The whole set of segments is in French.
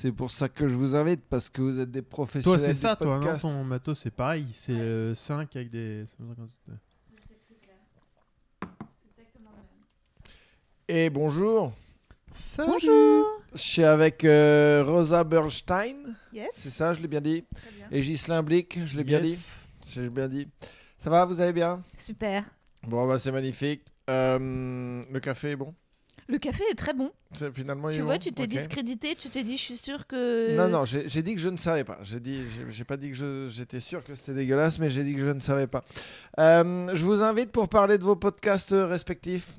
C'est pour ça que je vous invite, parce que vous êtes des Toi, professionnels. c'est du ça, toi, non. Ton matos, c'est pareil. C'est euh, 5 avec des. Et bonjour, Bonjour. je suis avec euh, Rosa Bernstein, Yes. c'est ça, je l'ai bien dit. Très bien. Et Ghislain Blick, je l'ai bien dit. Yes. J'ai bien dit. Ça va, vous allez bien? Super. Bon, bah c'est magnifique. Euh, le café est bon? Le café est très bon. Finalement, Tu vois, bon tu t'es discrédité, tu t'es dit, je suis sûre que. Non, non, j'ai dit que je ne savais pas. J'ai dit, j'ai- pas dit que j'étais sûr que c'était dégueulasse, mais j'ai dit que je ne savais pas. Euh, je vous invite pour parler de vos podcasts respectifs.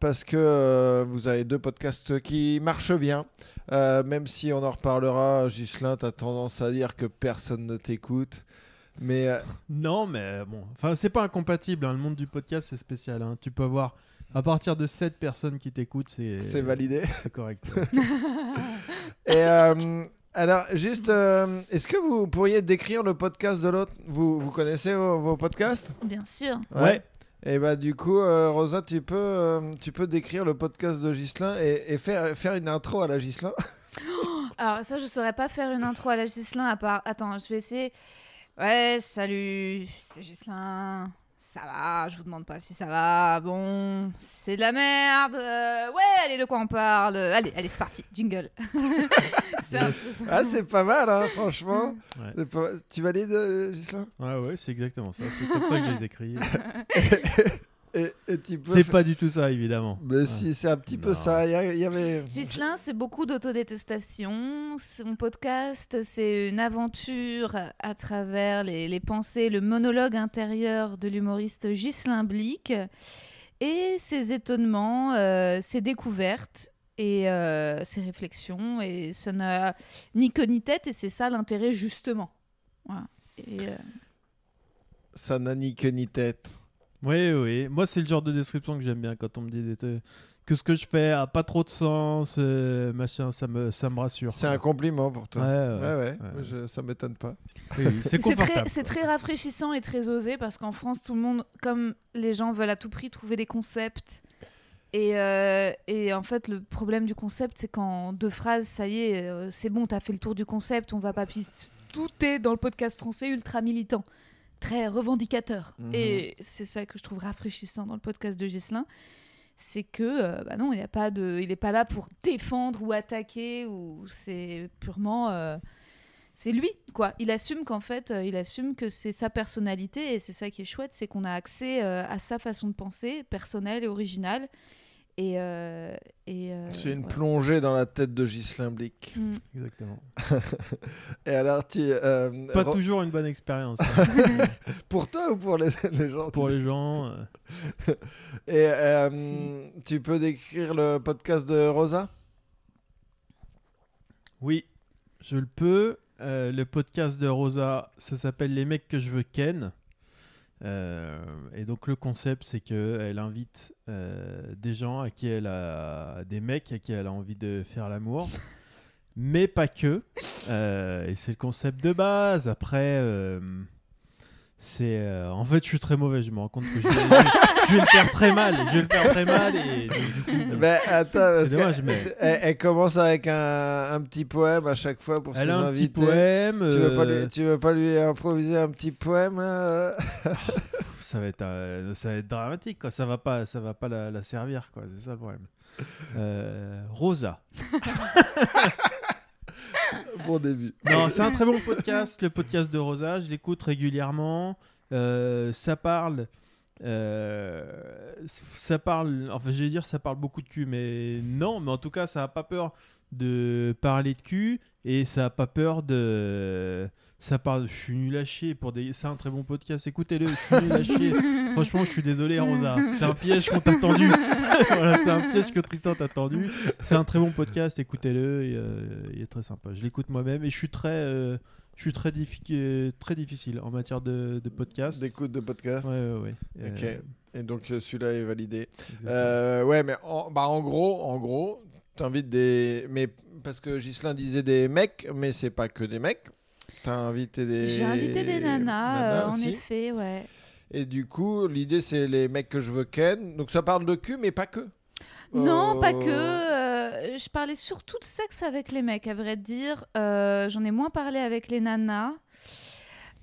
Parce que euh, vous avez deux podcasts qui marchent bien. Euh, même si on en reparlera, Ghislain, tu as tendance à dire que personne ne t'écoute. Mais euh, Non, mais bon. Enfin, c'est pas incompatible. hein. Le monde du podcast, c'est spécial. hein. Tu peux avoir. À partir de 7 personnes qui t'écoutent, c'est. c'est validé. C'est correct. Et euh, alors, juste, euh, est-ce que vous pourriez décrire le podcast de l'autre? Vous, vous connaissez vos, vos podcasts? Bien sûr. Ouais. Et bah du coup, euh, Rosa, tu peux, euh, tu peux décrire le podcast de Ghislain et, et faire, faire une intro à la Ghislain. Alors, ça, je saurais pas faire une intro à la Gislin à part. Attends, je vais essayer. Ouais, salut, c'est Gislin. Ça va, je vous demande pas si ça va. Bon, c'est de la merde. Euh, ouais, allez, de quoi on parle Allez, allez, c'est parti. Jingle. c'est. Ah, c'est pas mal, hein, franchement. Ouais. Pas- Tu valides, euh, Ghislain? Ouais, ouais, c'est exactement ça. C'est comme ça que je les écris. et, et tu peux. C'est pas du tout ça, évidemment. Mais si, c'est un petit peu ça. Il y, avait. Gislin, c'est beaucoup d'autodétestation. Son podcast, c'est une aventure à travers les, les pensées, le monologue intérieur de l'humoriste Gislin Blick et ses étonnements, euh, ses découvertes et euh, ses réflexions. Et ça n'a ni queue ni tête, et c'est ça l'intérêt, justement. Voilà. Et, euh, Ça n'a ni queue ni tête. Oui, oui. Moi, c'est le genre de description que j'aime bien quand on me dit que ce que je fais a pas trop de sens, euh, machin, ça me, ça me rassure. C'est un compliment pour toi. ouais. Ouais, ouais. ouais. Je- ça m'étonne pas. Oui, oui, C'est C'est très, confortable. c'est très rafraîchissant et très osé parce qu'en France, tout le monde, comme les gens veulent à tout prix trouver des concepts. Et, euh, et en fait, le problème du concept, c'est qu'en deux phrases, ça y est, euh, c'est bon, t'as fait le tour du concept, on va pas Tout est dans le podcast français ultra militant, très revendicateur. Mhm. Et c'est ça que je trouve rafraîchissant dans le podcast de Ghislain. C'est que, euh, bah non, il n'est pas, de- il est pas là pour défendre ou attaquer, ou c'est purement. euh, c'est lui, quoi. Il assume qu'en fait, euh, il assume que c'est sa personnalité et c'est ça qui est chouette, c'est qu'on a accès à sa façon de penser, personnelle et originale. Et, euh, et euh, C'est une plongée dans la tête de Ghislain Blick. Mm. Exactement. Et alors, tu. euh, Pas Ro- toujours une bonne expérience hein, Pour toi ou pour les, les gens? Pour les gens. euh. Et euh, Si. tu peux décrire le podcast de Rosa? Oui, je le peux. Euh, le podcast de Rosa, ça s'appelle Les mecs que je veux ken. Euh, et donc le concept, c'est que elle invite euh, des gens à qui elle a des mecs à qui elle a envie de faire l'amour, mais pas que. Euh, et c'est le concept de base. Après, c'est euh, en fait, je suis très mauvais. Je me rends compte que je vais, je vais le faire très mal. Je vais le faire très mal et du coup, Ben attends, parce dommage, mais- elle, elle commence avec un, un petit poème à chaque fois pour elle ses a un petit poème. Tu veux, pas euh, lui, tu veux pas lui improviser un petit poème là Pff, ça va être euh, ça va être dramatique quoi ça va pas ça va pas la, la servir quoi c'est ça le problème Euh, Rosa Bon début. non c'est un très bon podcast le podcast de Rosa je l'écoute régulièrement Euh, ça parle euh, ça parle enfin je vais dire ça parle beaucoup de cul mais non mais en tout cas ça a pas peur de parler de cul et ça a pas peur de ça parle je suis nul à chier pour des c'est un très bon podcast écoutez-le je suis nul à chier Franchement, je suis désolé, Rosa. C'est un piège qu'on t'a tendu. voilà, c'est un piège que Tristan t'a tendu. C'est un très bon podcast, écoutez-le. euh, il est très sympa. Je l'écoute moi-même et je suis très, euh, je suis très, diffi- très difficile en matière de, de podcast. D'écoute de podcast. Ouais, ouais, ouais. Ok. Euh, Et donc celui-là est validé. Euh, ouais, mais en, bah, en gros, en gros, t'invites des. Mais parce que Ghislain disait des mecs, mais c'est pas que des mecs. T'as invité des. J'ai invité des nanas, euh, en effet, ouais. Et du coup, l'idée c'est les mecs que je veux ken. Donc ça parle de cul, mais pas que. Non, Euh, pas que. euh, je parlais surtout de sexe avec les mecs, à vrai dire. J'en ai moins parlé avec les nanas.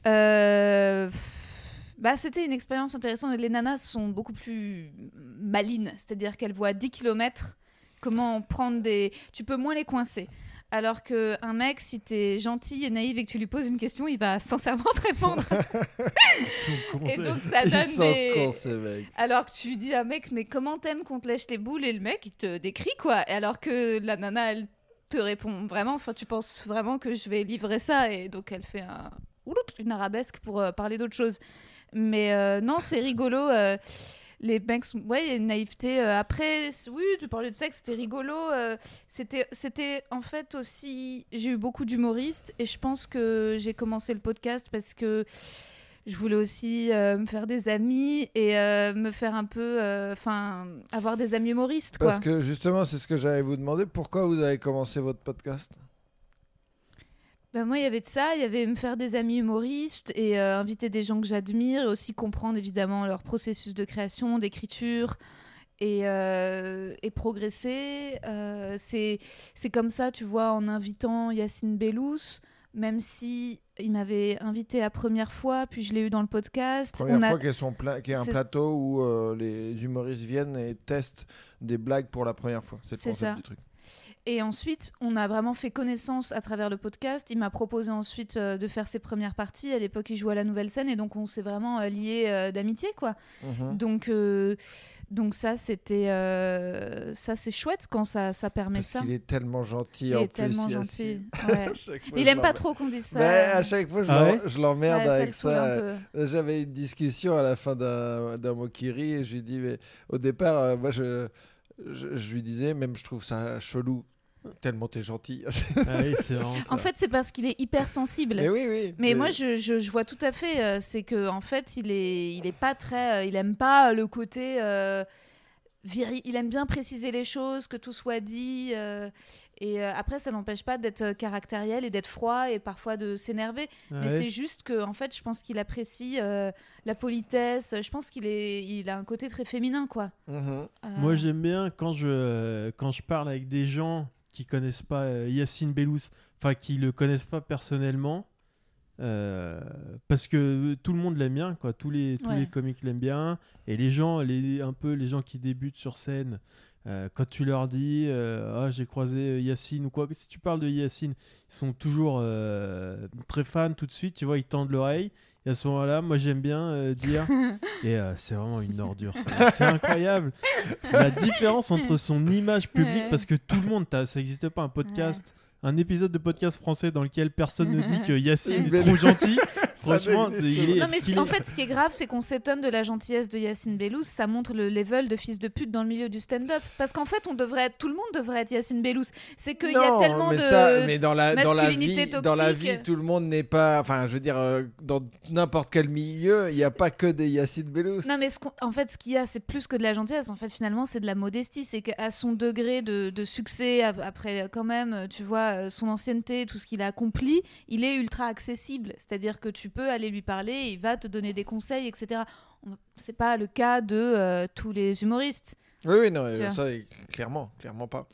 Bah, c'était une expérience intéressante. Les nanas sont beaucoup plus malines, c'est-à-dire qu'elles voient à 10 km comment prendre des. Tu peux moins les coincer. Alors qu'un mec, si t'es gentil et naïf et que tu lui poses une question, il va sincèrement te répondre. et donc ça Ils donne sont des. cons, ces mecs. Alors que tu lui dis à un mec, mais comment t'aimes qu'on te lèche les boules? Et le mec, il te décrit quoi. Et alors que la nana, elle te répond vraiment, enfin, tu penses vraiment que je vais livrer ça? Et donc elle fait un... une arabesque pour euh, parler d'autre chose. Mais euh, non, c'est rigolo. euh, les mecs, sont... ouais, il y a une naïveté. euh, après, oui, tu parlais de sexe, c'était rigolo. euh, c'était, c'était en fait aussi. J'ai eu beaucoup d'humoristes et je pense que j'ai commencé le podcast parce que je voulais aussi euh, me faire des amis et me faire un peu. Enfin, avoir des amis humoristes, quoi. Parce que justement, c'est ce que j'allais vous demander. Pourquoi vous avez commencé votre podcast? Ben, moi, il y avait de ça, il y avait me faire des amis humoristes et euh, inviter des gens que j'admire et aussi comprendre évidemment leur processus de création, d'écriture et, euh, et progresser. Euh, c'est c'est comme ça, tu vois, en invitant Yacine Bellous, même si il m'avait invité la première fois, puis je l'ai eu dans le podcast. Première On a- fois qu'il y, pla- qu'il y a un plateau où les humoristes viennent et testent des blagues pour la première fois. C'est le concept ça. du truc. Et ensuite, on a vraiment fait connaissance à travers le podcast. Il m'a proposé ensuite euh, de faire ses premières parties. À l'époque, il jouait à la nouvelle scène et donc on s'est vraiment euh, liés euh, d'amitié, quoi. Mhm. Donc, euh, donc ça, c'était, euh, ça c'est chouette quand ça, ça permet Parce ça. qu'il est tellement gentil. Il en est plus, tellement gentil. ouais. Il aime pas trop qu'on dise ça. Mais à chaque fois, je Ah ouais l'emmerde ça avec ça. J'avais une discussion à la fin d'un d'un Mokiri et je lui dis, mais au départ, euh, moi, je, je, je lui disais, même je trouve ça chelou, tellement t'es gentil. Ah oui, vraiment. En fait, c'est parce qu'il est hypersensible. mais oui, oui. Mais moi, je, je, je vois tout à fait. euh, c'est que en fait, il est, il est pas très. euh, il aime pas le côté. euh, viri- il aime bien préciser les choses, que tout soit dit. euh, et euh, après, ça n'empêche pas d'être euh, caractériel et d'être froid et parfois de s'énerver. Ah Mais c'est juste que, en fait, je pense qu'il apprécie euh, la politesse. Je pense qu'il est, il a un côté très féminin, quoi. Mhm. Euh, Moi, j'aime bien quand je, quand je parle avec des gens qui connaissent pas euh, Yacine Bellous, enfin qui le connaissent pas personnellement, euh, parce que tout le monde l'aime bien, quoi. Tous les, tous Ouais. les comiques l'aiment bien, et les gens, les, un peu les gens qui débutent sur scène, euh, quand tu leur dis, euh, ah j'ai croisé euh, Yacine ou quoi, si tu parles de Yacine, ils sont toujours euh, très fans tout de suite, tu vois, ils tendent l'oreille. Et à ce moment-là, moi j'aime bien euh, dire, et euh, c'est vraiment une ordure, ça. c'est incroyable la différence entre son image publique, Ouais. parce que tout le monde, t'as- ça n'existe pas un podcast, un épisode de podcast français dans lequel personne ne dit que Yacine est trop gentil. Franchement, il est, Non, mais en fait, ce qui est grave, c'est qu'on s'étonne de la gentillesse de Yacine Bellous. Ça montre le level de fils de pute dans le milieu du stand-up. Parce qu'en fait, on devrait être, tout le monde devrait être Yacine Bellous. C'est qu'il y a tellement mais de. ça- mais dans la, dans la vie, masculinité dans la vie, tout le monde n'est pas. Enfin, je veux dire, euh, dans n'importe quel milieu, il n'y a pas que des Yacine Bellous. Non, mais ce en fait, ce qu'il y a, c'est plus que de la gentillesse. En fait, finalement, c'est de la modestie. C'est qu'à son degré de, de succès, ap- après, quand même, tu vois, euh, son ancienneté, tout ce qu'il a accompli, il est ultra accessible. C'est-à-dire que tu peux aller lui parler, il va te donner des conseils, etc. C'est pas le cas de euh, tous les humoristes. Oui, oui, non, euh, ça, euh, clairement, clairement pas.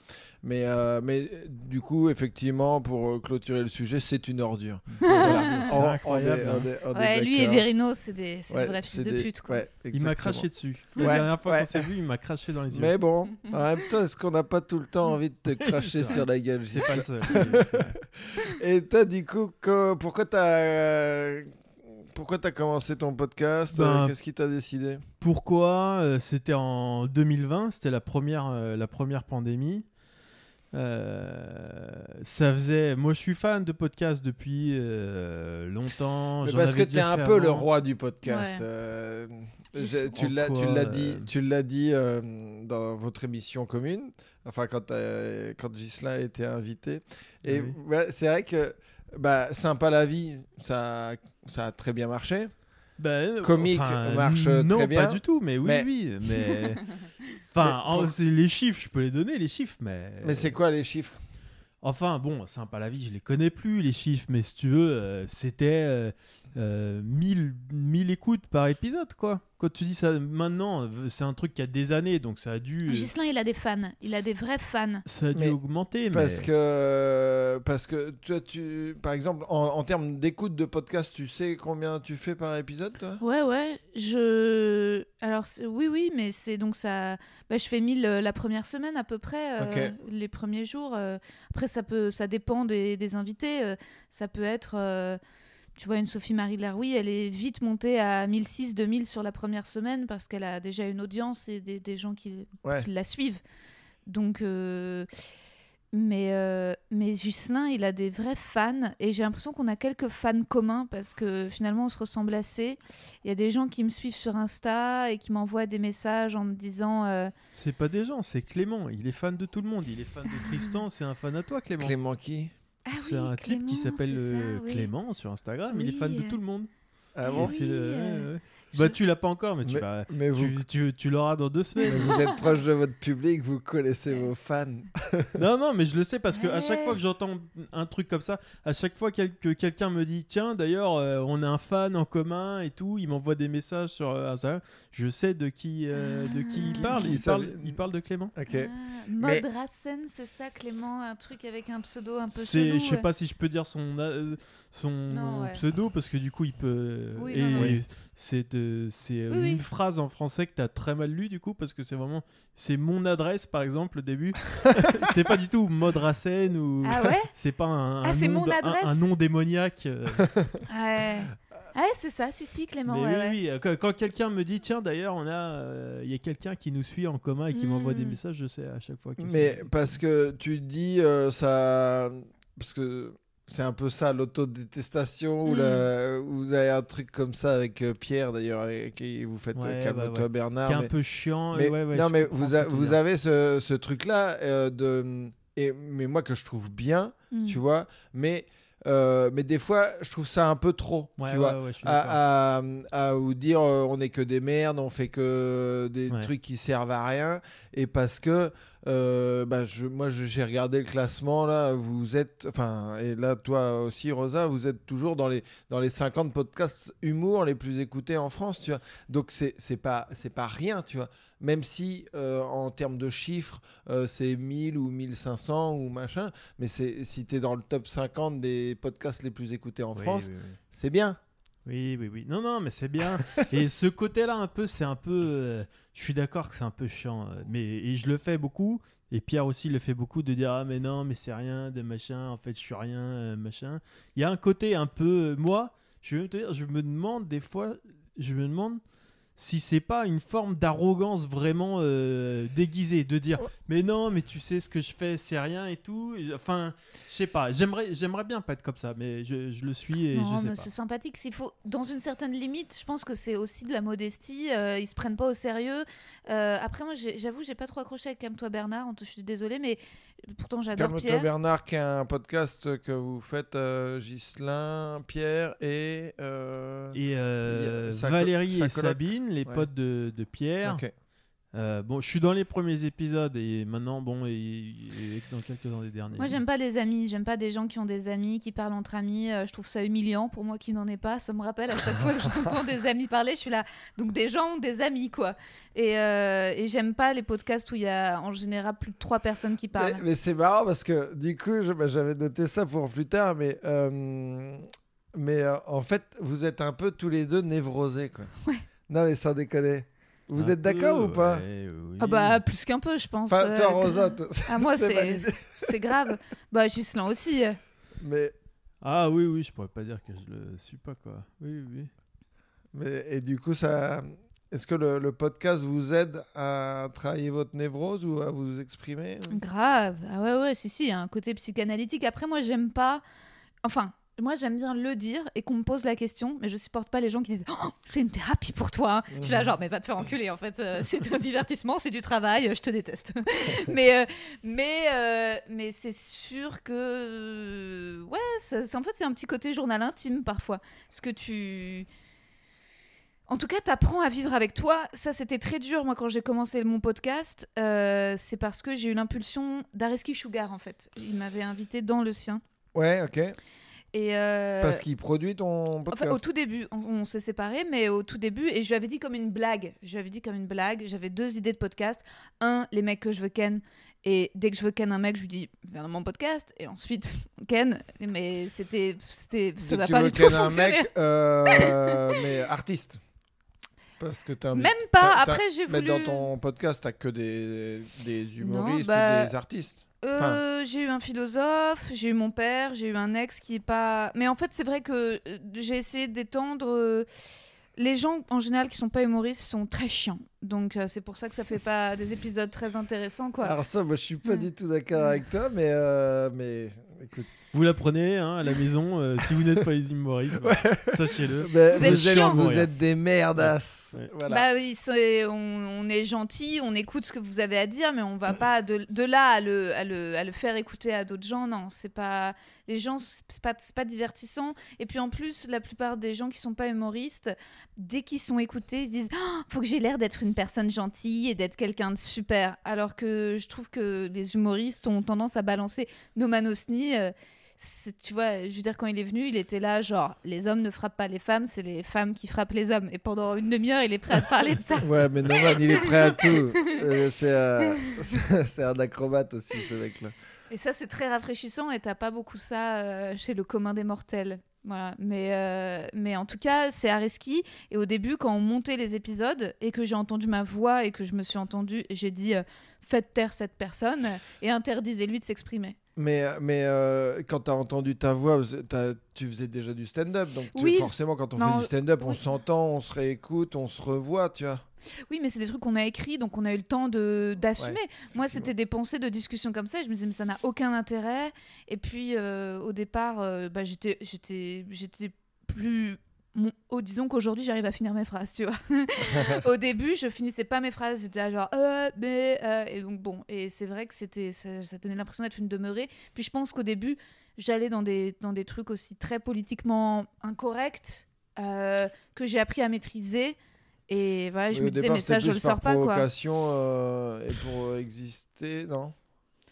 Mais, euh, mais du coup, effectivement, pour clôturer le sujet, c'est une ordure. Voilà. C'est on incroyable, est- on est- on est Ouais, lui et. Verino, c'est des, c'est Ouais, des vrais fils de des- pute. Quoi. ouais, il m'a craché dessus. Ouais, La dernière fois ouais. qu'on s'est vu, il m'a craché dans les yeux. Mais bon, en même temps, est-ce qu'on n'a pas tout le temps envie de te cracher sur la gueule c'est pas le seul. Et toi, du coup, co- pourquoi t'as pourquoi t'as commencé ton podcast Ben, Euh, Qu'est-ce qui t'a décidé? Pourquoi? Euh, C'était en 2020, c'était la première, euh, la première pandémie. Euh, ça faisait. Moi, je suis fan de podcasts depuis euh, longtemps. Mais Parce que t'es déjà un peu le roi du podcast. Ouais. Euh, tu l'as, tu dit, tu l'as dit euh, dans votre émission commune. Enfin, quand quand Gislain a été invité. Et Oui. ouais, c'est vrai que bah, sympa la vie, ça, ça a très bien marché. Ben, Comique enfin, marche non, très bien. pas du tout, mais oui, Mais- oui. Mais. Enfin, Mais pour- en- c'est les chiffres, je peux les donner, les chiffres, mais. Mais c'est quoi les chiffres? Enfin, bon, sympa la vie, je les connais plus, les chiffres, mais si tu veux, euh, c'était. euh, euh, 1000, 1000 écoutes par épisode, quoi. Quand tu dis ça maintenant, euh, c'est un truc qui a des années, donc ça a dû, Gislain, il a des fans. Il a des vrais fans. ça a dû Mais augmenter. Parce mais... que, parce que toi, tu, par exemple, en, en termes d'écoute de podcast, tu sais combien tu fais par épisode, toi? Ouais, ouais. Je. Alors, oui, oui, mais c'est donc ça. Bah, je fais 1000 euh, la première semaine à peu près, euh, les premiers jours. euh. Après, ça, peut... ça dépend des, des invités. euh. Ça peut être. Tu vois, une Sophie-Marie Laroui, elle est vite montée à 1006, 2000 sur la première semaine parce qu'elle a déjà une audience et des, des gens qui, Ouais. qui la suivent. Donc, euh, mais, euh, mais Ghislain, il a des vrais fans et j'ai l'impression qu'on a quelques fans communs parce que finalement, on se ressemble assez. Il y a des gens qui me suivent sur Insta et qui m'envoient des messages en me disant euh, C'est pas des gens, c'est Clément. Il est fan de tout le monde. Il est fan de Tristan, c'est un fan à toi, Clément. Clément qui? Ah c'est oui, un type qui Clément, s'appelle c'est ça, euh, oui. Clément sur Instagram. Il est fan de tout le monde. Ah bon oui, C'est le- euh, Bah, tu l'as pas encore, mais tu, Mais- vas- Mais vous, tu, tu- tu l'auras dans deux mais semaines. vous êtes proche de votre public, vous connaissez vos fans. non, non, mais je le sais parce que à chaque fois que j'entends un truc comme ça, à chaque fois quel- que quelqu'un me dit Tiens, d'ailleurs, euh, on a un fan en commun et tout, il m'envoie des messages sur euh, Instagram, je sais de qui, euh, de qui il Ah. parle. Qui il, parle il parle de Clément. Ok. Ah, Mais- c'est ça, Clément Un truc avec un pseudo un peu C'est, chelou. je sais ouais. pas si je peux dire son, euh, son Non, ouais. pseudo parce que du coup il peut. Oui, et non, non. Oui. C'est, euh, Oui, une oui. phrase en français que tu as très mal lu du coup parce que c'est vraiment. C'est mon adresse par exemple au début. c'est pas du tout Maud Rassen ou. Ah ouais? C'est pas un, Ah, un nom mon de- un- adresse? un, nom démoniaque. euh. Ouais. Ouais, c'est ça, si, si, Clément. Mais ouais, oui, ouais. oui, Quand, quand quelqu'un me dit tiens d'ailleurs on a euh, il y a quelqu'un qui nous suit en commun et qui m'envoie des messages, je sais à chaque fois. Mais parce que tu dis euh, ça. Parce que c'est un peu ça, l'autodétestation, ou Mm. où vous avez un truc comme ça avec euh, Pierre d'ailleurs, et qui vous faites euh, Ouais, calme-toi bah ouais. Bernard. qui est un peu chiant. mais, ouais, ouais, non, mais vous, a- vous avez ce, ce truc-là euh, de. Et, mais moi que je trouve bien, Mm. tu vois, mais, euh, mais des fois je trouve ça un peu trop, Ouais, tu vois. ouais. À, à, à vous dire euh, on est que des merdes, on fait que des trucs qui servent à rien, et parce que euh, bah, je, moi j'ai regardé le classement là, vous êtes, enfin, et là toi aussi Rosa, vous êtes toujours dans les, dans les 50 podcasts humour les plus écoutés en France, tu vois. Donc c'est pas, pas rien, tu vois. Même si euh, en termes de chiffres, euh, c'est 1000 ou 1500 ou machin, mais si tu es dans le top 50 des podcasts les plus écoutés en Oui, France, oui, oui. c'est bien. Oui, oui, oui. Non, non, mais c'est bien. et ce côté-là, un peu, c'est un peu. euh, je suis d'accord que c'est un peu chiant. euh, mais et je le fais beaucoup. Et Pierre aussi le fait beaucoup de dire ah mais non mais c'est rien de machin. En fait je suis rien euh, machin. Il y a un côté un peu moi. Je vais te dire, je me demande des fois, je me demande si c'est pas une forme d'arrogance vraiment euh, déguisée de dire mais non mais tu sais ce que je fais c'est rien et tout. Enfin je sais pas. J'aimerais j'aimerais bien pas être comme ça mais je, je le suis et je Non, sais mais pas. c'est sympathique. S'il faut, dans une certaine limite, je pense que c'est aussi de la modestie. euh, ils se prennent pas au sérieux. Euh, après, moi, j'avoue, j'ai pas trop accroché avec Calme-toi Bernard. on te- Je suis désolée, mais pourtant j'adore Calme-toi Pierre. Bernard, qui est un podcast que vous faites, euh, Ghislain, Pierre et. euh, Et euh, Valérie et. Sabine, les Ouais. potes de, de Pierre. ok. Euh, bon, je suis dans les premiers épisodes et maintenant, bon, et, et dans quelques-uns des derniers. Moi, j'aime pas les amis. J'aime pas des gens qui ont des amis, qui parlent entre amis. Euh, je trouve ça humiliant pour moi qui n'en ai pas. Ça me rappelle à chaque fois que j'entends des amis parler, je suis là. Donc, des gens ont des amis, quoi. Et, euh, et j'aime pas les podcasts où il y a en général plus de trois personnes qui Mais, parlent. mais c'est marrant parce que du coup, je- bah, j'avais noté ça pour plus tard, mais. euh, mais euh, en fait, vous êtes un peu tous les deux névrosés, quoi. Ouais. Non, mais sans déconner. Vous Un êtes d'accord peu, ou pas ouais, oui. Ah bah plus qu'un peu, je pense. Enfin, toi, Euh, Rosa, toi, Ah moi c'est c'est grave. Bah Gislain aussi. euh. Mais, Ah oui, oui, je pourrais pas dire que je le suis pas, quoi. Oui, oui. mais et du coup, ça. Est-ce que le, le podcast vous aide à travailler votre névrose ou à vous exprimer Grave. Ah ouais ouais si si, il y a un côté psychanalytique. Après moi j'aime pas. Enfin. Moi, j'aime bien le dire et qu'on me pose la question, mais je supporte pas les gens qui disent Oh, c'est une thérapie pour toi. Je suis là, Mhm. genre, mais va te faire enculer en fait. euh, c'est un divertissement, c'est du travail, euh, je te déteste. mais euh, mais, euh, mais c'est sûr que. ouais, ça- en fait, c'est un petit côté journal intime parfois. Ce que tu. En tout cas, t'apprends à vivre avec toi. Ça, c'était très dur, moi, quand j'ai commencé mon podcast. Euh, c'est parce que j'ai eu l'impulsion d'Areski Sugar, en fait. Il m'avait invité dans le sien. Ouais, ok. Et euh, Parce qu'il produit ton Enfin, podcast. au tout début, on, on s'est séparés, mais au tout début, et je lui avais dit comme une blague. Je lui avais dit comme une blague. J'avais deux idées de podcast. Un, les mecs que je veux ken. Et dès que je veux ken un mec, je lui dis viens dans mon podcast. Et ensuite, on ken. Mais c'était, c'était, ça tu pas du tout ken un mec, euh, mais artiste. Parce que t'as Même pas. Après, j'ai Mais voulu. dans ton podcast, t'as que des, des humoristes bah, ou des artistes. Euh, j'ai eu un philosophe, j'ai eu mon père, j'ai eu un ex qui est pas. Mais en fait, c'est vrai que euh, j'ai essayé d'étendre. euh, Les gens en général qui sont pas humoristes sont très chiants, donc euh, c'est pour ça que ça fait pas des épisodes très intéressants, quoi. Alors ça, moi, je suis pas du tout d'accord avec toi, mais, euh, mais écoute. Vous l'apprenez hein, à la maison, euh, si vous n'êtes pas les humoristes, bah, sachez-le. Vous êtes chiant. vous Ouais. êtes des merdasses. Ouais. Voilà. Bah oui, on, on est gentil, on écoute ce que vous avez à dire, mais on va pas de, de là à le, à, le, à le faire écouter à d'autres gens. Non, c'est pas les gens, c'est pas, pas divertissant. Et puis en plus, la plupart des gens qui sont pas humoristes, dès qu'ils sont écoutés, ils se disent Ah, faut que j'ai l'air d'être une personne gentille et d'être quelqu'un de super. Alors que je trouve que les humoristes ont tendance à balancer No Manosni. euh, tu vois, je veux dire, quand il est venu, il était là, genre, les hommes ne frappent pas les femmes, c'est les femmes qui frappent les hommes. Et pendant une demi-heure, il est prêt à parler de ça. Ouais, mais Norman, il est prêt à tout. Euh, c'est, euh, c'est- un acrobate aussi, ce mec-là. Et ça, c'est très rafraîchissant et t'as pas beaucoup ça euh, chez le commun des mortels. Voilà. Mais, euh, mais en tout cas, c'est Areski. Et au début, quand on montait les épisodes et que j'ai entendu ma voix et que je me suis entendue, j'ai dit euh, faites taire cette personne et interdisez-lui de s'exprimer. Mais, mais euh, quand t'as entendu ta voix, tu faisais déjà du stand-up. Donc tu- forcément, quand on Non, fait du stand-up, on s'entend, on se réécoute, on se revoit, tu vois. Oui, mais c'est des trucs qu'on a écrits, donc on a eu le temps de d'assumer. Ouais, Moi, c'était des pensées de discussion comme ça. Et je me disais, mais ça n'a aucun intérêt. Et puis, euh, au départ, euh, bah, j'étais plus. Oh, disons qu'aujourd'hui, j'arrive à finir mes phrases, tu vois. au début, je finissais pas mes phrases. J'étais genre, euh, mais. euh, et donc, bon. Et c'est vrai que c'était, ça, ça donnait l'impression d'être une demeurée. Puis, je pense qu'au début, j'allais dans des, dans des trucs aussi très politiquement incorrects euh, que j'ai appris à maîtriser. Et voilà, je Oui, me disais, départ, mais ça, je le sors pas, quoi. euh, et pour euh, exister, non?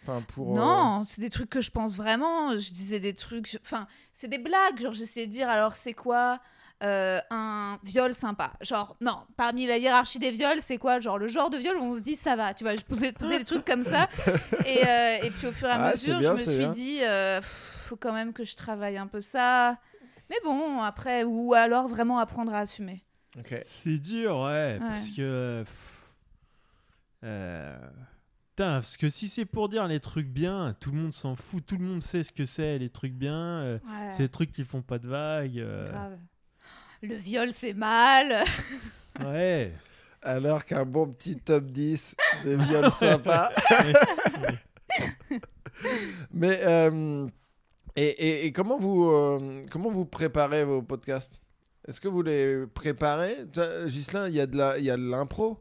Enfin, pour. euh, Non, c'est des trucs que je pense vraiment. Je disais des trucs. je- Enfin, c'est des blagues. Genre, j'essayais de dire alors, c'est quoi? Euh, un viol sympa Genre, non, parmi la hiérarchie des viols, c'est quoi Genre, le genre de viol où on se dit ça va. Tu vois, je posais, posais des trucs comme ça. Et, euh, et puis, au fur et à Ah, mesure, bien, je me suis bien. dit euh, pff, faut quand même que je travaille un peu ça. Mais bon, après, ou alors vraiment apprendre à assumer. C'est dur, ouais, parce que. euh, euh, Putain, parce que si c'est pour dire les trucs bien, tout le monde s'en fout, tout le monde sait ce que c'est, les trucs bien, euh, Ouais, c'est les trucs qui font pas de vagues. euh, grave. Le viol, c'est mal. ouais. Alors qu'un bon petit top 10 de viols sympas. Mais. euh, et, et- et comment, vous, euh, comment vous préparez vos podcasts? Est-ce que vous les préparez? Toi, Ghislain, il y a de la- il y a de l'impro,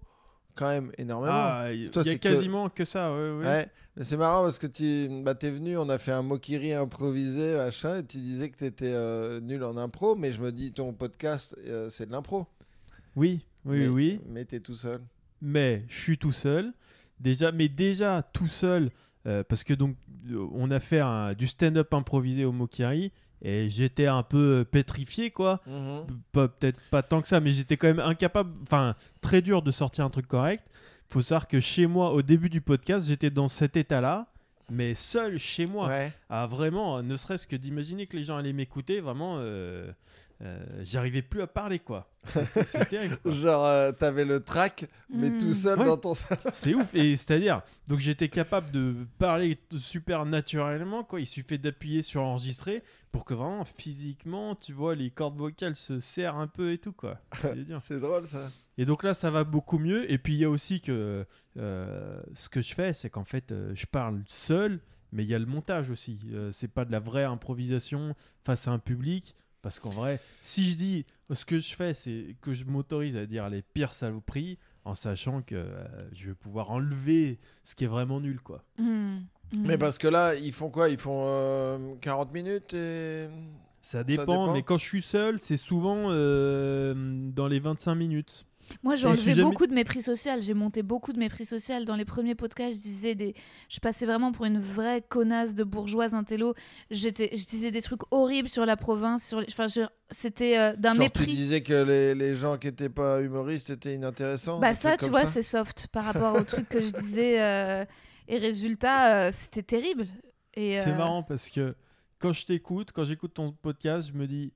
quand même, énormément. Ah, il y a que- quasiment que... ça, ouais, ouais. Ouais, mais c'est marrant parce que tu bah, es venu, on a fait un Mokiri improvisé, machin, et tu disais que tu étais nul en impro, mais je me dis, ton podcast, euh, c'est de l'impro. Oui, oui, mais, oui. Mais tu es tout seul. mais je suis tout seul. Déjà, mais déjà tout seul, euh, parce que donc euh, on a fait un- du stand-up improvisé au Mokiri et j'étais un peu euh, pétrifié quoi. Pas- Peut-être pas tant que ça, mais j'étais quand même incapable, enfin très dur de sortir un truc correct. Faut savoir que chez moi, au début du podcast, j'étais dans cet état-là, mais seul chez moi, Ouais. à vraiment, ne serait-ce que d'imaginer que les gens allaient m'écouter, vraiment, euh, euh, j'arrivais plus à parler quoi. C'était- C'est terrible. quoi. Genre, euh, t'avais le track, mais tout seul Ouais. dans ton salon. C'est ouf. Et c'est-à-dire, donc j'étais capable de parler super naturellement, quoi. Il suffit d'appuyer sur enregistrer pour que vraiment physiquement, tu vois, les cordes vocales se serrent un peu et tout, quoi. C'est drôle ça. Et donc là, ça va beaucoup mieux. Et puis il y a aussi que euh, ce que je fais, c'est qu'en fait, euh, je parle seul, mais il y a le montage aussi. Euh, c'est pas de la vraie improvisation face à un public. Parce qu'en vrai, si je dis ce que je fais, c'est que je m'autorise à dire les pires saloperies, en sachant que euh, je vais pouvoir enlever ce qui est vraiment nul, quoi. Mm. Mm. Mais parce que là, ils font quoi? Ils font euh, 40 minutes et. Ça dépend, dépend. mais quand je suis seul, c'est souvent euh, dans les 25 minutes. Moi, j'ai enlevé jamais- beaucoup de mépris social. J'ai monté beaucoup de mépris social. Dans les premiers podcasts, je disais des... Je passais vraiment pour une vraie connasse de bourgeoise intello. J'étais... Je disais des trucs horribles sur la province. Sur les... enfin, je- C'était euh, d'un mépris. tu disais que les, les gens qui étaient pas humoristes étaient inintéressants. Bah ça, trucs tu vois, c'est soft par rapport au truc que je disais. euh, Et résultat, euh, c'était terrible. Et, C'est marrant parce que quand je t'écoute, quand j'écoute ton podcast, je me dis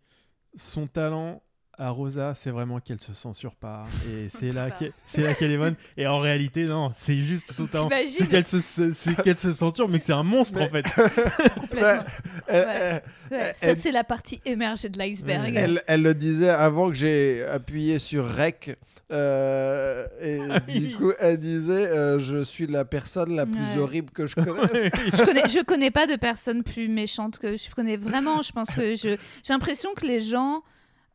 son talent à Rosa, c'est vraiment qu'elle se censure pas et c'est là qu'elle- c'est là qu'elle est bonne. Et en réalité, non, c'est juste talent. T'imagines C'est qu'elle se, qu'elle se censure, mais que c'est un monstre Mais- en fait. Complètement. Elle, Ouais. Ouais, ça, c'est la partie émergée de l'iceberg. Ouais. elle- elle le disait avant que j'ai appuyé sur Rec. euh, et Ah du oui. coup, elle disait euh, Je suis la personne la plus Ouais. horrible que je connaisse. Je connais, je connais pas de personne plus méchante que je connais vraiment. Je pense que je, j'ai l'impression que les gens,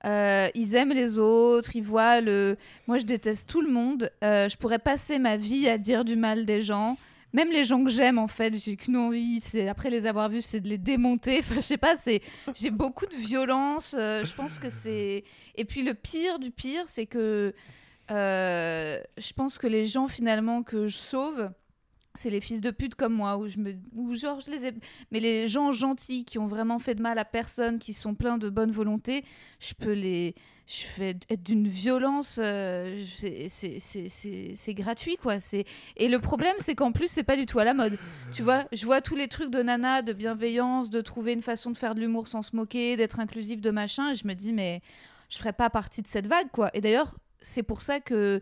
euh, ils aiment les autres, ils voient le. Moi, je déteste tout le monde. Euh, je pourrais passer ma vie à dire du mal des gens. Même les gens que j'aime, en fait, j'ai qu'une envie, c'est après les avoir vus, c'est de les démonter. Enfin, je sais pas, c'est j'ai beaucoup de violence. euh, je pense que c'est. Et puis le pire du pire, c'est que je pense que les gens finalement que je sauve, c'est les fils de pute comme moi, où je me, où genre je les ai, mais les gens gentils qui ont vraiment fait de mal à personne, qui sont pleins de bonne volonté, je peux les, je fais être d'une violence, euh, c'est- gratuit quoi. C'est et le problème c'est qu'en plus c'est pas du tout à la mode. Tu vois, je vois tous les trucs de nana, de bienveillance, de trouver une façon de faire de l'humour sans se moquer, d'être inclusif, de machin, et je me dis mais je ferais pas partie de cette vague quoi. Et d'ailleurs c'est pour ça que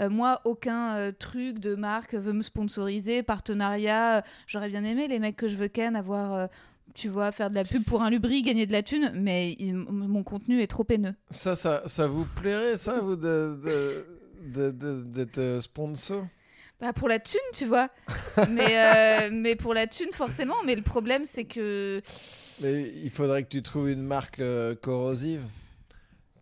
euh, moi, aucun euh, truc de marque veut me sponsoriser, partenariat. J'aurais bien aimé les mecs que je veux ken avoir, euh, tu vois, faire de la pub pour un lubri, gagner de la thune, mais il- mon contenu est trop haineux. Ça, ça, ça vous plairait, ça, vous, de- de- de- de- d'être euh, sponsor? Bah, pour la thune, tu vois. mais, euh, mais pour la thune, forcément. Mais le problème, c'est que Mais il faudrait que tu trouves une marque euh, corrosive.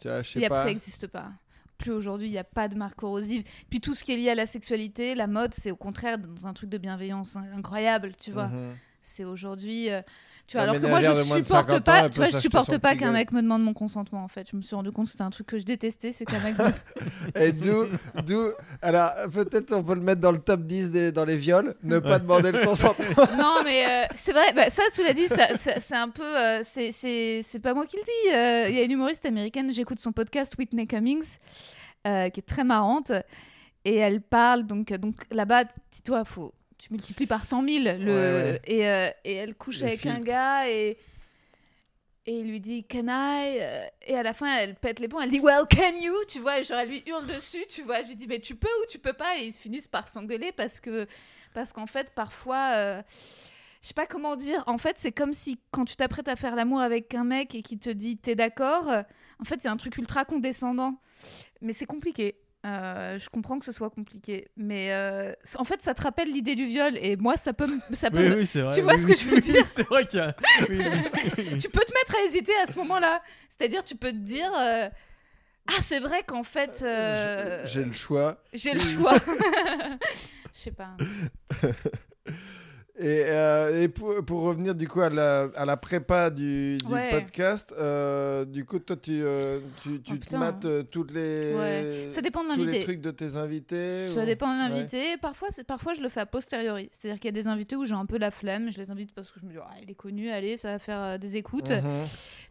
Tu vois, je sais pas. ça n'existe pas. Plus aujourd'hui, il n'y a pas de marque corrosive. Puis tout ce qui est lié à la sexualité, la mode, c'est au contraire dans un truc de bienveillance incroyable, tu vois. Mhm. C'est aujourd'hui. euh, tu vois, alors que moi, je supporte 50 ans, pas. Tu vois, je supporte pas qu'un mec me demande mon consentement. En fait, je me suis rendu compte que c'était un truc que je détestais, c'est qu'un mec. me- Et d'où, d'où, alors peut-être on peut le mettre dans le top 10 des, dans les viols, ne pas demander le consentement. non, mais euh, c'est vrai. Bah, ça, tu l'as dit, c'est un peu. euh, c'est, c'est, c'est pas moi qui le dis. euh, Il y a une humoriste américaine. J'écoute son podcast Whitney Cummings, euh, qui est très marrante, et elle parle donc donc là-bas. Dis-toi, faut tu multiplies par 100 000 le Ouais, ouais. et euh, et elle couche Le avec un gars et et il lui dit can I Euh, et à la fin elle pète les plombs elle dit well can you? Tu vois et genre elle lui hurle dessus tu vois je lui dis mais tu peux ou tu peux pas? Et ils se finissent par s'engueuler parce que parce qu'en fait parfois euh, je sais pas comment dire en fait c'est comme si quand tu t'apprêtes à faire l'amour avec un mec et qui te dit t'es d'accord? En fait c'est un truc ultra condescendant. Mais c'est compliqué Euh, je comprends que ce soit compliqué mais euh, en fait ça te rappelle l'idée du viol et moi ça peut me- ça peut Oui, me- oui, vrai. Tu vois oui, ce oui, que je veux oui, dire? C'est vrai qu'il y a. oui, oui, oui. tu peux te mettre à hésiter à ce moment-là. C'est-à-dire, tu peux te dire euh, Ah, c'est vrai qu'en fait, euh, J'ai le choix. j'ai le choix. Je sais pas. Et, euh, et pour, pour revenir du coup à la, à la prépa du, du Ouais. podcast, euh, du coup toi tu, euh, tu, tu Oh, te mates toutes les, Ouais. Ça dépend de tous les trucs de tes invités Ça ou- dépend de Ouais. l'invité. Parfois, c'est parfois je le fais a posteriori. C'est-à-dire qu'il y a des invités où j'ai un peu la flemme. Je les invite parce que je me dis, Ah, elle est connue, allez, ça va faire des écoutes. Mhm.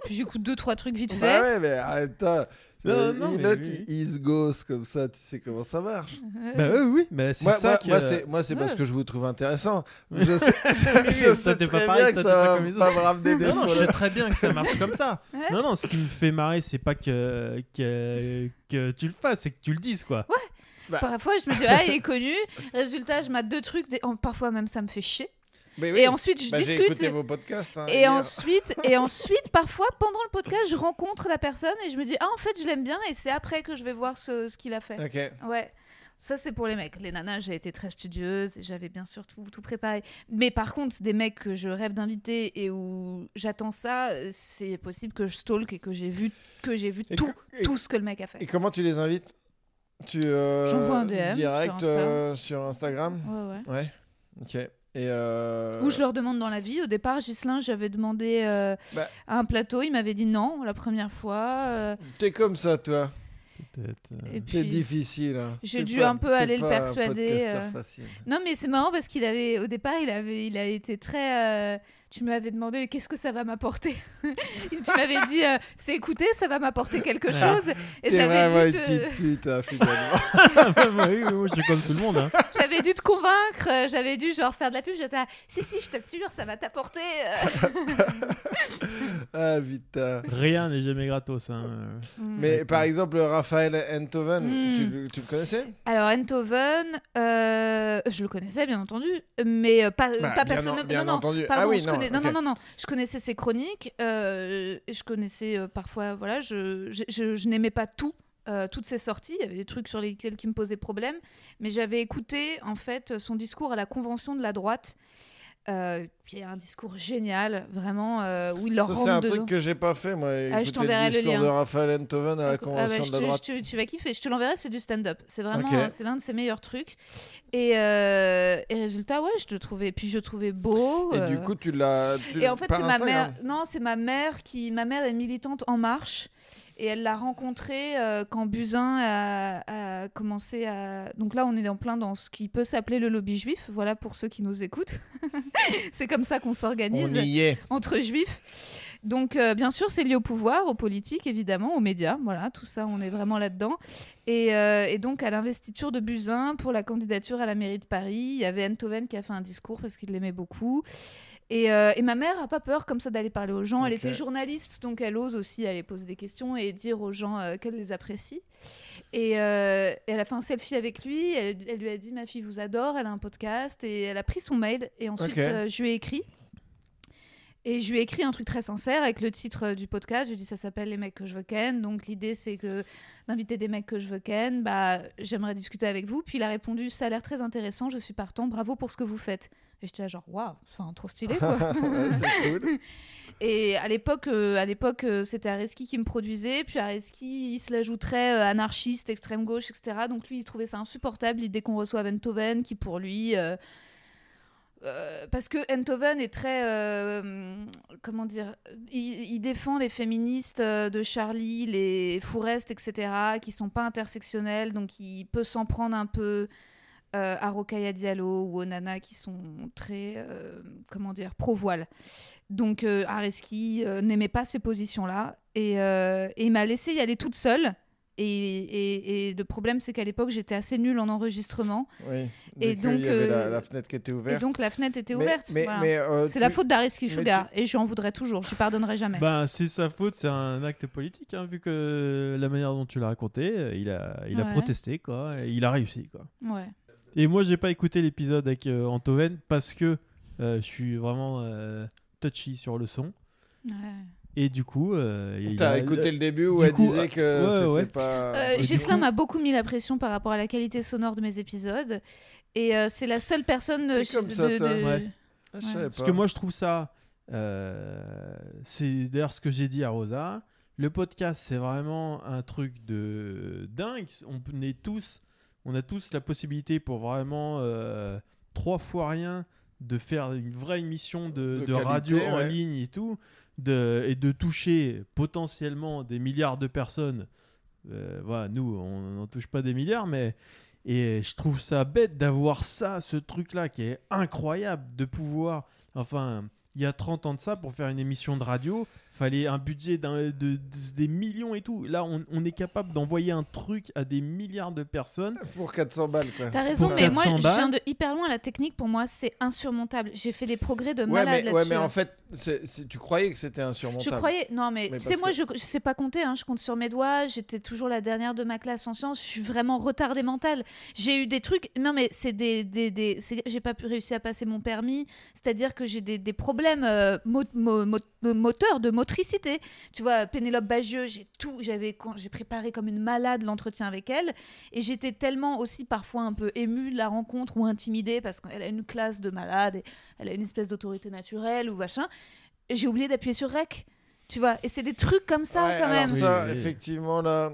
Puis j'écoute deux, trois trucs vite fait. Bah ouais, mais arrête toi. Non, non, il, mais l'autre, oui. il, il se gosse comme ça, tu sais comment ça marche. Euh, Bah oui, oui, mais c'est Moi, ça moi, que. moi, c'est, moi, c'est parce Ouais. que je vous trouve intéressant. Je sais, je toi, sais t'es pas pareil, bien toi, que t'es ça pas va me ramener des Non, non, je sais très bien que ça marche comme ça. Ouais. Non, non, ce qui me fait marrer, c'est pas que, que, que tu le fasses, c'est que tu le dises, quoi. Parfois, je me dis, ah, il est connu. Résultat, je mate deux trucs. des- oh, Parfois, même, ça me fait chier. Oui, Et ensuite, je bah, discute. vos podcasts. hein, Et hier. ensuite, et ensuite, parfois, pendant le podcast, je rencontre la personne et je me dis, ah, en fait, je l'aime bien et c'est après que je vais voir ce, ce qu'il a fait. Ok. Ouais. Ça, c'est pour les mecs. Les nanas, j'ai été très studieuse et j'avais bien sûr tout, tout préparé. Mais par contre, des mecs que je rêve d'inviter et où j'attends ça, c'est possible que je stalk et que j'ai vu, que j'ai vu Et tout, et- tout ce que le mec a Et fait. comment tu les invites? Tu euh, J'envoie un DM direct sur Insta. euh, sur Instagram? Ouais, ouais. Ouais. Ok. Et euh, Ou je leur demande dans la vie. Au départ, Gislin, j'avais demandé euh, Bah. à un plateau. Il m'avait dit non la première fois. euh, T'es comme ça, toi. euh. C'est puis- difficile. hein. J'ai dû pas- un peu aller le persuader, euh. Non, mais c'est marrant parce qu'il avait, au départ, il avait, il a été très. Tu m'avais demandé qu'est-ce que ça va m'apporter? tu m'avais dit, euh, c'est écouter, ça va m'apporter quelque chose. Et j'avais dû, te- petite pute, hein, finalement. Bah oui, oui, moi, je suis comme tout le monde. hein. j'avais dû te convaincre, euh, j'avais dû genre faire de la pub. J'étais, si si, je t'assure, ça va t'apporter. euh. ah, putain. Rien n'est jamais gratos. hein. euh. Mais par exemple, Raphaël Enthoven, Mm. tu, le- tu le connaissais? Alors Enthoven, euh, je le connaissais bien entendu, mais pas, Bah, pas personnellement. non, non, entendu. Pardon, ah oui, je non, connais- non, non, non, non, je connaissais ses chroniques, euh, et je connaissais euh, parfois, voilà, je, je, je- je n'aimais pas tout. euh, toutes ses sorties, il y avait des trucs sur lesquels qui me posaient problème, mais j'avais écouté en fait son discours à la convention de la droite, euh, qui est un discours génial, vraiment, euh, où il leur Ça, rentre c'est un dedans. truc que j'ai pas fait, moi. Ah, je t'enverrai le discours lien. de Raphaël Enthoven à la Ah bah, convention je de la te- droite. je te- tu vas kiffer. Je te l'enverrai, c'est du stand-up. C'est vraiment, Ok. euh, c'est l'un de ses meilleurs trucs. Et, euh, et résultat, ouais, je te trouvais. Puis je trouvais beau. Et euh, du coup, tu l'as. et en fait, c'est ma mère. Non, c'est ma mère qui. Ma mère est militante en marche. Et elle l'a rencontré euh, quand Buzyn a, a commencé à. Donc là, on est en plein dans ce qui peut s'appeler le lobby juif. Voilà pour ceux qui nous écoutent. c'est comme ça qu'on On s'organise entre juifs. Donc, euh, bien sûr, c'est lié au pouvoir, aux politiques, évidemment, aux médias. Voilà, tout ça, on est vraiment là-dedans. Et, euh, et donc, à l'investiture de Buzyn pour la candidature à la mairie de Paris, il y avait Enthoven qui a fait un discours parce qu'il l'aimait beaucoup. Et, euh, et ma mère a pas peur comme ça d'aller parler aux gens. Elle était journaliste, donc elle ose aussi aller poser des questions et dire aux gens euh, qu'elle les apprécie. Et euh, elle a fait un selfie avec lui. Elle, elle lui a dit Ma fille vous adore, elle a un podcast. Et elle a pris son mail. Et ensuite, euh, je lui ai écrit. Et je lui ai écrit un truc très sincère avec le titre euh, du podcast. Je lui ai dit ça s'appelle Les mecs que je veux ken. Donc l'idée c'est que d'inviter des mecs que je veux ken. Bah j'aimerais discuter avec vous. Puis il a répondu ça a l'air très intéressant. Je suis partant. Bravo pour ce que vous faites. Et j'étais genre waouh, enfin trop stylé quoi. Ouais, c'est cool. Et à l'époque, euh, à l'époque, euh, c'était Areski qui me produisait. Puis Areski, il se l'ajouterait euh, anarchiste, extrême gauche, etc. Donc lui, il trouvait ça insupportable l'idée qu'on reçoive Enthoven, qui pour lui, euh, parce que Enthoven est très, euh, comment dire, il, défend les féministes euh, de Charlie, les Fourest, etc. qui sont pas intersectionnels, donc il peut s'en prendre un peu. à Rokhaya Diallo ou aux nanas qui sont très, comment dire, pro-voile. Donc Areski n'aimait pas ces positions-là et, et m'a laissé y aller toute seule. Et, et- et le problème, c'est qu'à l'époque, j'étais assez nulle en enregistrement. Oui. Et donc, il y avait la, euh, la fenêtre qui était Et ouverte. donc la fenêtre était Mais- ouverte. Mais, voilà. mais, euh, c'est la tu- faute d'Areski mais Sugar et je lui en voudrais toujours. Je lui pardonnerai jamais. Bah, c'est sa faute, c'est un acte politique, hein, vu que la manière dont tu l'as raconté, euh, il a, il a protesté, quoi, et il a réussi, quoi. Ouais. Et moi, j'ai pas écouté l'épisode avec euh, Antoven parce que euh, je suis vraiment euh, touchy sur le son. Ouais. Et du coup, euh, il T'as a- écouté le début où du elle coup, disait que ouais, c'était ouais. pas. Euh, coup- m'a beaucoup mis la pression par rapport à la qualité sonore de mes épisodes. Et euh, c'est la seule personne de, T'es comme de- ça, de- toi. Ouais. Ah, je Ouais. savais Parce que moi, je trouve ça. euh, c'est d'ailleurs ce que j'ai dit à Rosa. Le podcast, c'est vraiment un truc de dingue. On est tous, on a tous la possibilité pour vraiment euh, trois fois rien de faire une vraie émission de, De de qualité, radio en ligne et tout, et de toucher potentiellement des milliards de personnes. Euh, voilà, nous, on n'en touche pas des milliards, mais et je trouve ça bête d'avoir ça, ce truc-là, qui est incroyable de pouvoir. Enfin, il y a 30 ans de ça, pour faire une émission de radio, fallait un budget d'un- de, de- des millions et tout. Là, on, on est capable d'envoyer un truc à des milliards de personnes. Pour 400 balles, quoi. T'as raison, Pour mais moi, 400 je viens de hyper loin. La technique, pour moi, c'est insurmontable. J'ai fait des progrès de Ouais malade mais, là-dessus. ouais, mais en fait, c'est- c'est- tu croyais que c'était insurmontable. Je croyais, non mais, Mais c'est moi, que- je, je sais pas compter, hein, je compte sur mes doigts, j'étais toujours la dernière de ma classe en sciences, je suis vraiment retardée mentale. J'ai eu des trucs, non mais c'est des, des, des c'est- j'ai pas pu réussir à passer mon permis, c'est-à-dire que j'ai des, des problèmes euh, mo- mo- mo- moteurs, de motricité. Tu vois, Pénélope Bagieux, j'ai tout, j'avais, j'ai préparé comme une malade l'entretien avec elle, et j'étais tellement aussi parfois un peu émue de la rencontre ou intimidée parce qu'elle a une classe de malade, et elle a une espèce d'autorité naturelle ou machin. J'ai oublié d'appuyer sur rec. Tu vois, et c'est des trucs comme ça Ouais, quand alors même. Oui, ça, oui. effectivement, là,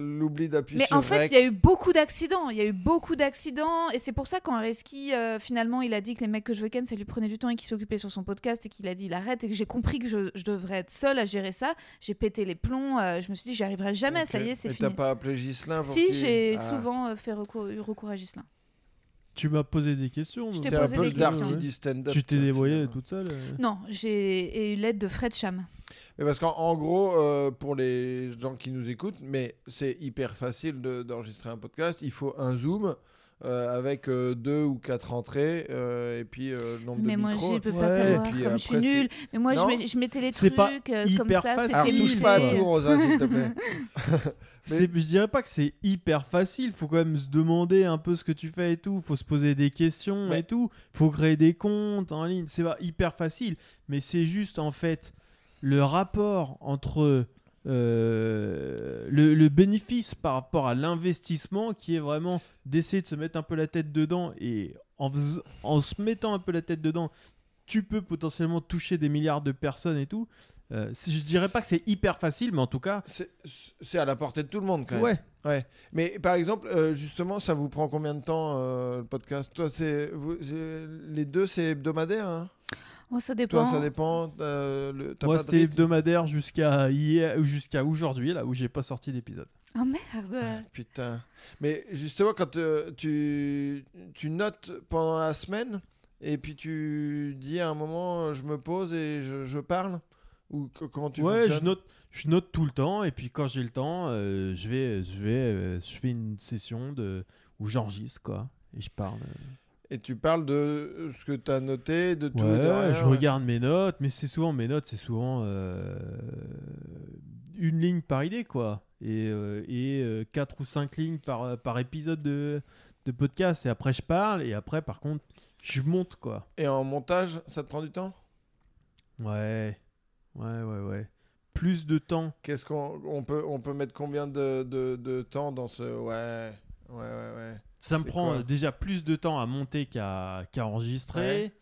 l'oubli d'appuyer Mais sur en fait, il y a eu beaucoup d'accidents. Il y a eu beaucoup d'accidents. Et c'est pour ça, quand Areski, euh, finalement, il a dit que les mecs que je veux ken, ça lui prenait du temps et qu'il s'occupait sur son podcast et qu'il a dit il arrête et que j'ai compris que je, je devrais être seule à gérer ça, j'ai pété les plombs. euh, je me suis dit, j'y arriverai jamais. Ça Ok. y est, c'est fini. t'as pas appelé Gislin pour Si, j'ai Ah. souvent euh, fait recours, eu recours à Gislain. Tu m'as posé des questions. Je t'ai un peu des questions, du stand-up. Tu t'es finalement. toute seule euh Non, j'ai eu l'aide de Fred Cham. Mais parce qu'en en gros, euh, pour les gens qui nous écoutent, mais c'est hyper facile de- d'enregistrer un podcast. Il faut un zoom euh, avec euh, deux ou quatre entrées euh, et puis euh, le nombre Mais de moi, micros. je peux Ouais, pas et savoir, puis comme je suis nulle. Mais moi, je, Non. mets- je mettais les C'est trucs pas euh, comme hyper ça. facile. Alors touche pas à tout, Rosa, s'il te plaît. C'est- Je dirais pas que c'est hyper facile. Faut quand même se demander un peu ce que tu fais et tout. Faut se poser des questions Mais- et tout. Faut créer des comptes en ligne. C'est pas hyper facile. Mais c'est juste en fait le rapport entre euh, le, le bénéfice par rapport à l'investissement qui est vraiment d'essayer de se mettre un peu la tête dedans. Et en, en se mettant un peu la tête dedans, tu peux potentiellement toucher des milliards de personnes et tout. Euh, je dirais pas que c'est hyper facile, mais en tout cas, C'est à la portée de tout le monde quand même. ouais. Ouais. Mais par exemple, euh, justement, ça vous prend combien de temps euh, le podcast? Toi, c'est- les deux, c'est hebdomadaire. hein? Oh, ça dépend. Toi, ça dépend. euh, le- Moi, c'était hebdomadaire jusqu'à hier, jusqu'à aujourd'hui, là où j'ai pas sorti d'épisode. Oh merde. Putain. Mais justement, quand euh, tu, tu notes pendant la semaine et puis tu dis à un moment, je me pose et je, je parle Ou co- comment tu ouais, je note, je note tout le temps, et puis quand j'ai le temps, euh, je vais, je vais, euh, je fais une session de où j'enregistre quoi, et je parle. Et tu parles de ce que tu as noté, de tout. Ouais, je regarde mes notes, mais c'est souvent mes notes, c'est souvent euh, une ligne par idée quoi, et, euh, et euh, quatre ou cinq lignes par, par épisode de, de podcast, et après je parle, et après par contre je monte quoi. Et en montage, ça te prend du temps? Ouais, ouais, ouais, ouais. Plus de temps. Qu'est-ce qu'on on peut, on peut mettre combien de, de, de temps dans ce. Ouais, ouais, ouais, ouais. Ça me prend euh, déjà plus de temps à monter qu'à qu'à enregistrer. Ouais.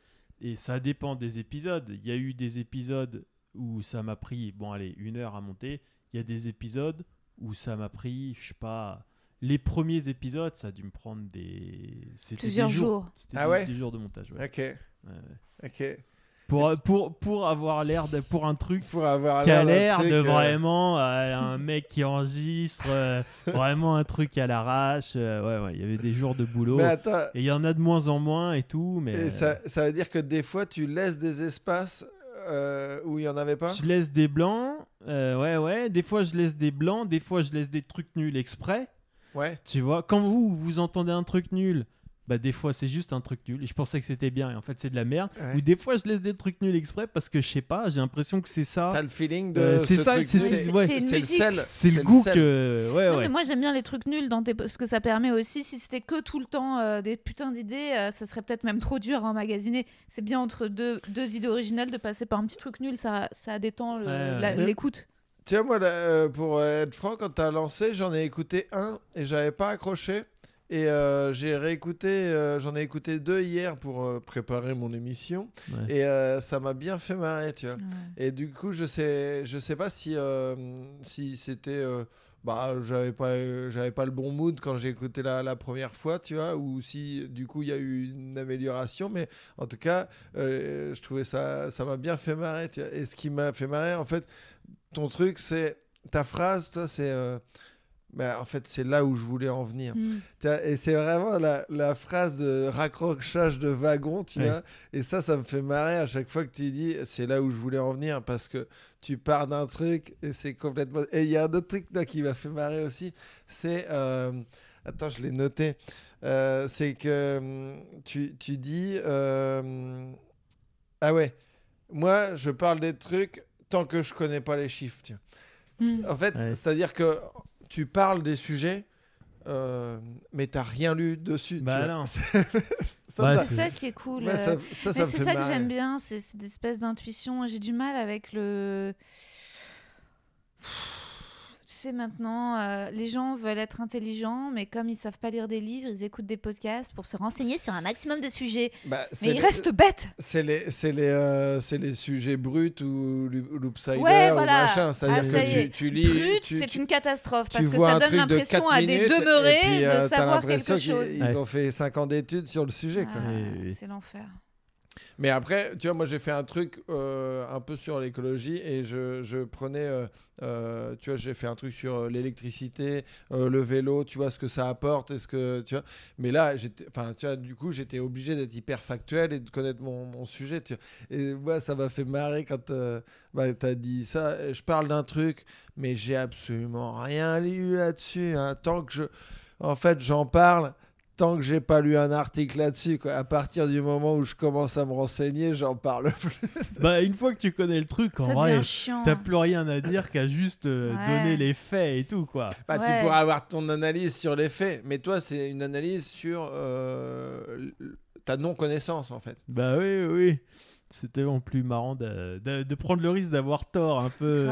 Et ça dépend des épisodes. Il y a eu des épisodes où ça m'a pris, bon, allez, une heure à monter. Il y a des épisodes où ça m'a pris, je sais pas. Les premiers épisodes, ça a dû me prendre des. C'était Plusieurs des jours. jours. C'était Ah des, ouais des jours de montage. ouais. Ok, Ouais, ouais. ok. Pour, pour, pour avoir l'air de. Pour un truc Pour avoir qui a l'air de euh, vraiment euh, un mec qui enregistre euh, vraiment un truc à l'arrache. euh, ouais, ouais, il y avait des jours de boulot. Mais attends, Et il y en a de moins en moins et tout, mais et ça, ça veut dire que des fois, tu laisses des espaces où il n'y en avait pas? Je laisse des blancs. ouais, ouais. Des fois, je laisse des blancs. Des fois, je laisse des trucs nuls exprès. Ouais. Tu vois, quand vous, vous entendez un truc nul, bah des fois, c'est juste un truc nul. Et je pensais que c'était bien, et en fait, c'est de la merde. Ouais. Ou des fois, je laisse des trucs nuls exprès parce que je sais pas, j'ai l'impression que c'est ça. T'as le feeling de. Euh, c'est ce ça, truc c'est- c'est- ouais. C'est une C'est le sel. C'est le goût que. Ouais, Non, ouais. mais moi j'aime bien les trucs nuls dans tes... parce que ça permet aussi, si c'était que tout le temps euh, des putains d'idées, euh, ça serait peut-être même trop dur à emmagasiner. C'est bien entre deux, deux idées originales de passer par un petit truc nul, ça, ça détend le- Ouais, la- ouais. l'écoute. Tiens, moi, là, euh, pour être franc, quand t'as lancé, j'en ai écouté un et j'avais pas accroché. Et euh, j'ai réécouté, euh, j'en ai écouté deux hier pour euh, préparer mon émission. Ouais. Et euh, ça m'a bien fait marrer, tu vois. Ouais. Et du coup, je sais, je sais pas si, euh, si c'était. euh, bah, j'avais pas, j'avais pas le bon mood quand j'ai écouté la, la première fois, tu vois, ou si du coup il y a eu une amélioration, mais en tout cas, euh, je trouvais ça, ça m'a bien fait marrer, tu vois. Et ce qui m'a fait marrer, en fait, ton truc, c'est ta phrase, toi, c'est. Bah, en fait, c'est là où je voulais en venir. Mm. Tiens, Et c'est vraiment la, la phrase de raccrochage de wagon, tu vois. Et ça, ça me fait marrer à chaque fois que tu dis, c'est là où je voulais en venir, parce que tu pars d'un truc et c'est complètement... Et il y a un autre truc là, qui m'a fait marrer aussi, c'est... euh, Attends, je l'ai noté. Euh, c'est que hum, tu, tu dis... euh, Ah ouais, moi, je parle des trucs tant que je connais pas les chiffres, tu vois. Mm. En fait, Ouais. c'est-à-dire que tu parles des sujets, euh, mais t'as rien lu dessus. Bah ça, ça, C'est ça qui est cool. ouais, euh, ça, ça, ça Mais c'est ça que j'aime bien, c'est cette espèce d'intuition. J'ai du mal avec le. Sais maintenant, euh, les gens veulent être intelligents, mais comme ils savent pas lire des livres, ils écoutent des podcasts pour se renseigner sur un maximum de sujets. Bah, Mais ils les- restent bêtes. C'est les, c'est les, euh, c'est les sujets bruts ou loopsider Ouais, ou voilà. machin. C'est-à-dire Ah, que tu, tu lis. Brut, tu- c'est tu- une catastrophe parce que ça donne de l'impression quatre à des demeurés puis, euh, de t'as savoir quelque qu'ils- chose. Ils Ouais. ont fait 5 ans d'études sur le sujet. Quoi. Ah, Oui, oui. c'est l'enfer. Mais après, tu vois, moi j'ai fait un truc euh, un peu sur l'écologie et je, je prenais, euh, euh, tu vois, j'ai fait un truc sur l'électricité, le vélo, tu vois, ce que ça apporte, est-ce que, tu vois. Mais là, enfin, tu vois, du coup, j'étais obligé d'être hyper factuel et de connaître mon, sujet, tu vois. Et moi, ça m'a fait marrer quand bah, tu as dit ça. Je parle d'un truc, mais j'ai absolument rien lu là-dessus. hein. Tant que je, en fait, j'en parle tant que j'ai pas lu un article là-dessus, quoi. À partir du moment où je commence à me renseigner, j'en parle plus. Bah, une fois que tu connais le truc, en Ça vrai, t'as plus rien à dire qu'à juste euh, Ouais. donner les faits et tout, quoi. Bah, Ouais. Tu pourras avoir ton analyse sur les faits, mais toi, c'est une analyse sur euh, ta non-connaissance, en fait. Bah oui, oui, oui. C'est tellement plus marrant de, de- de prendre le risque d'avoir tort un peu.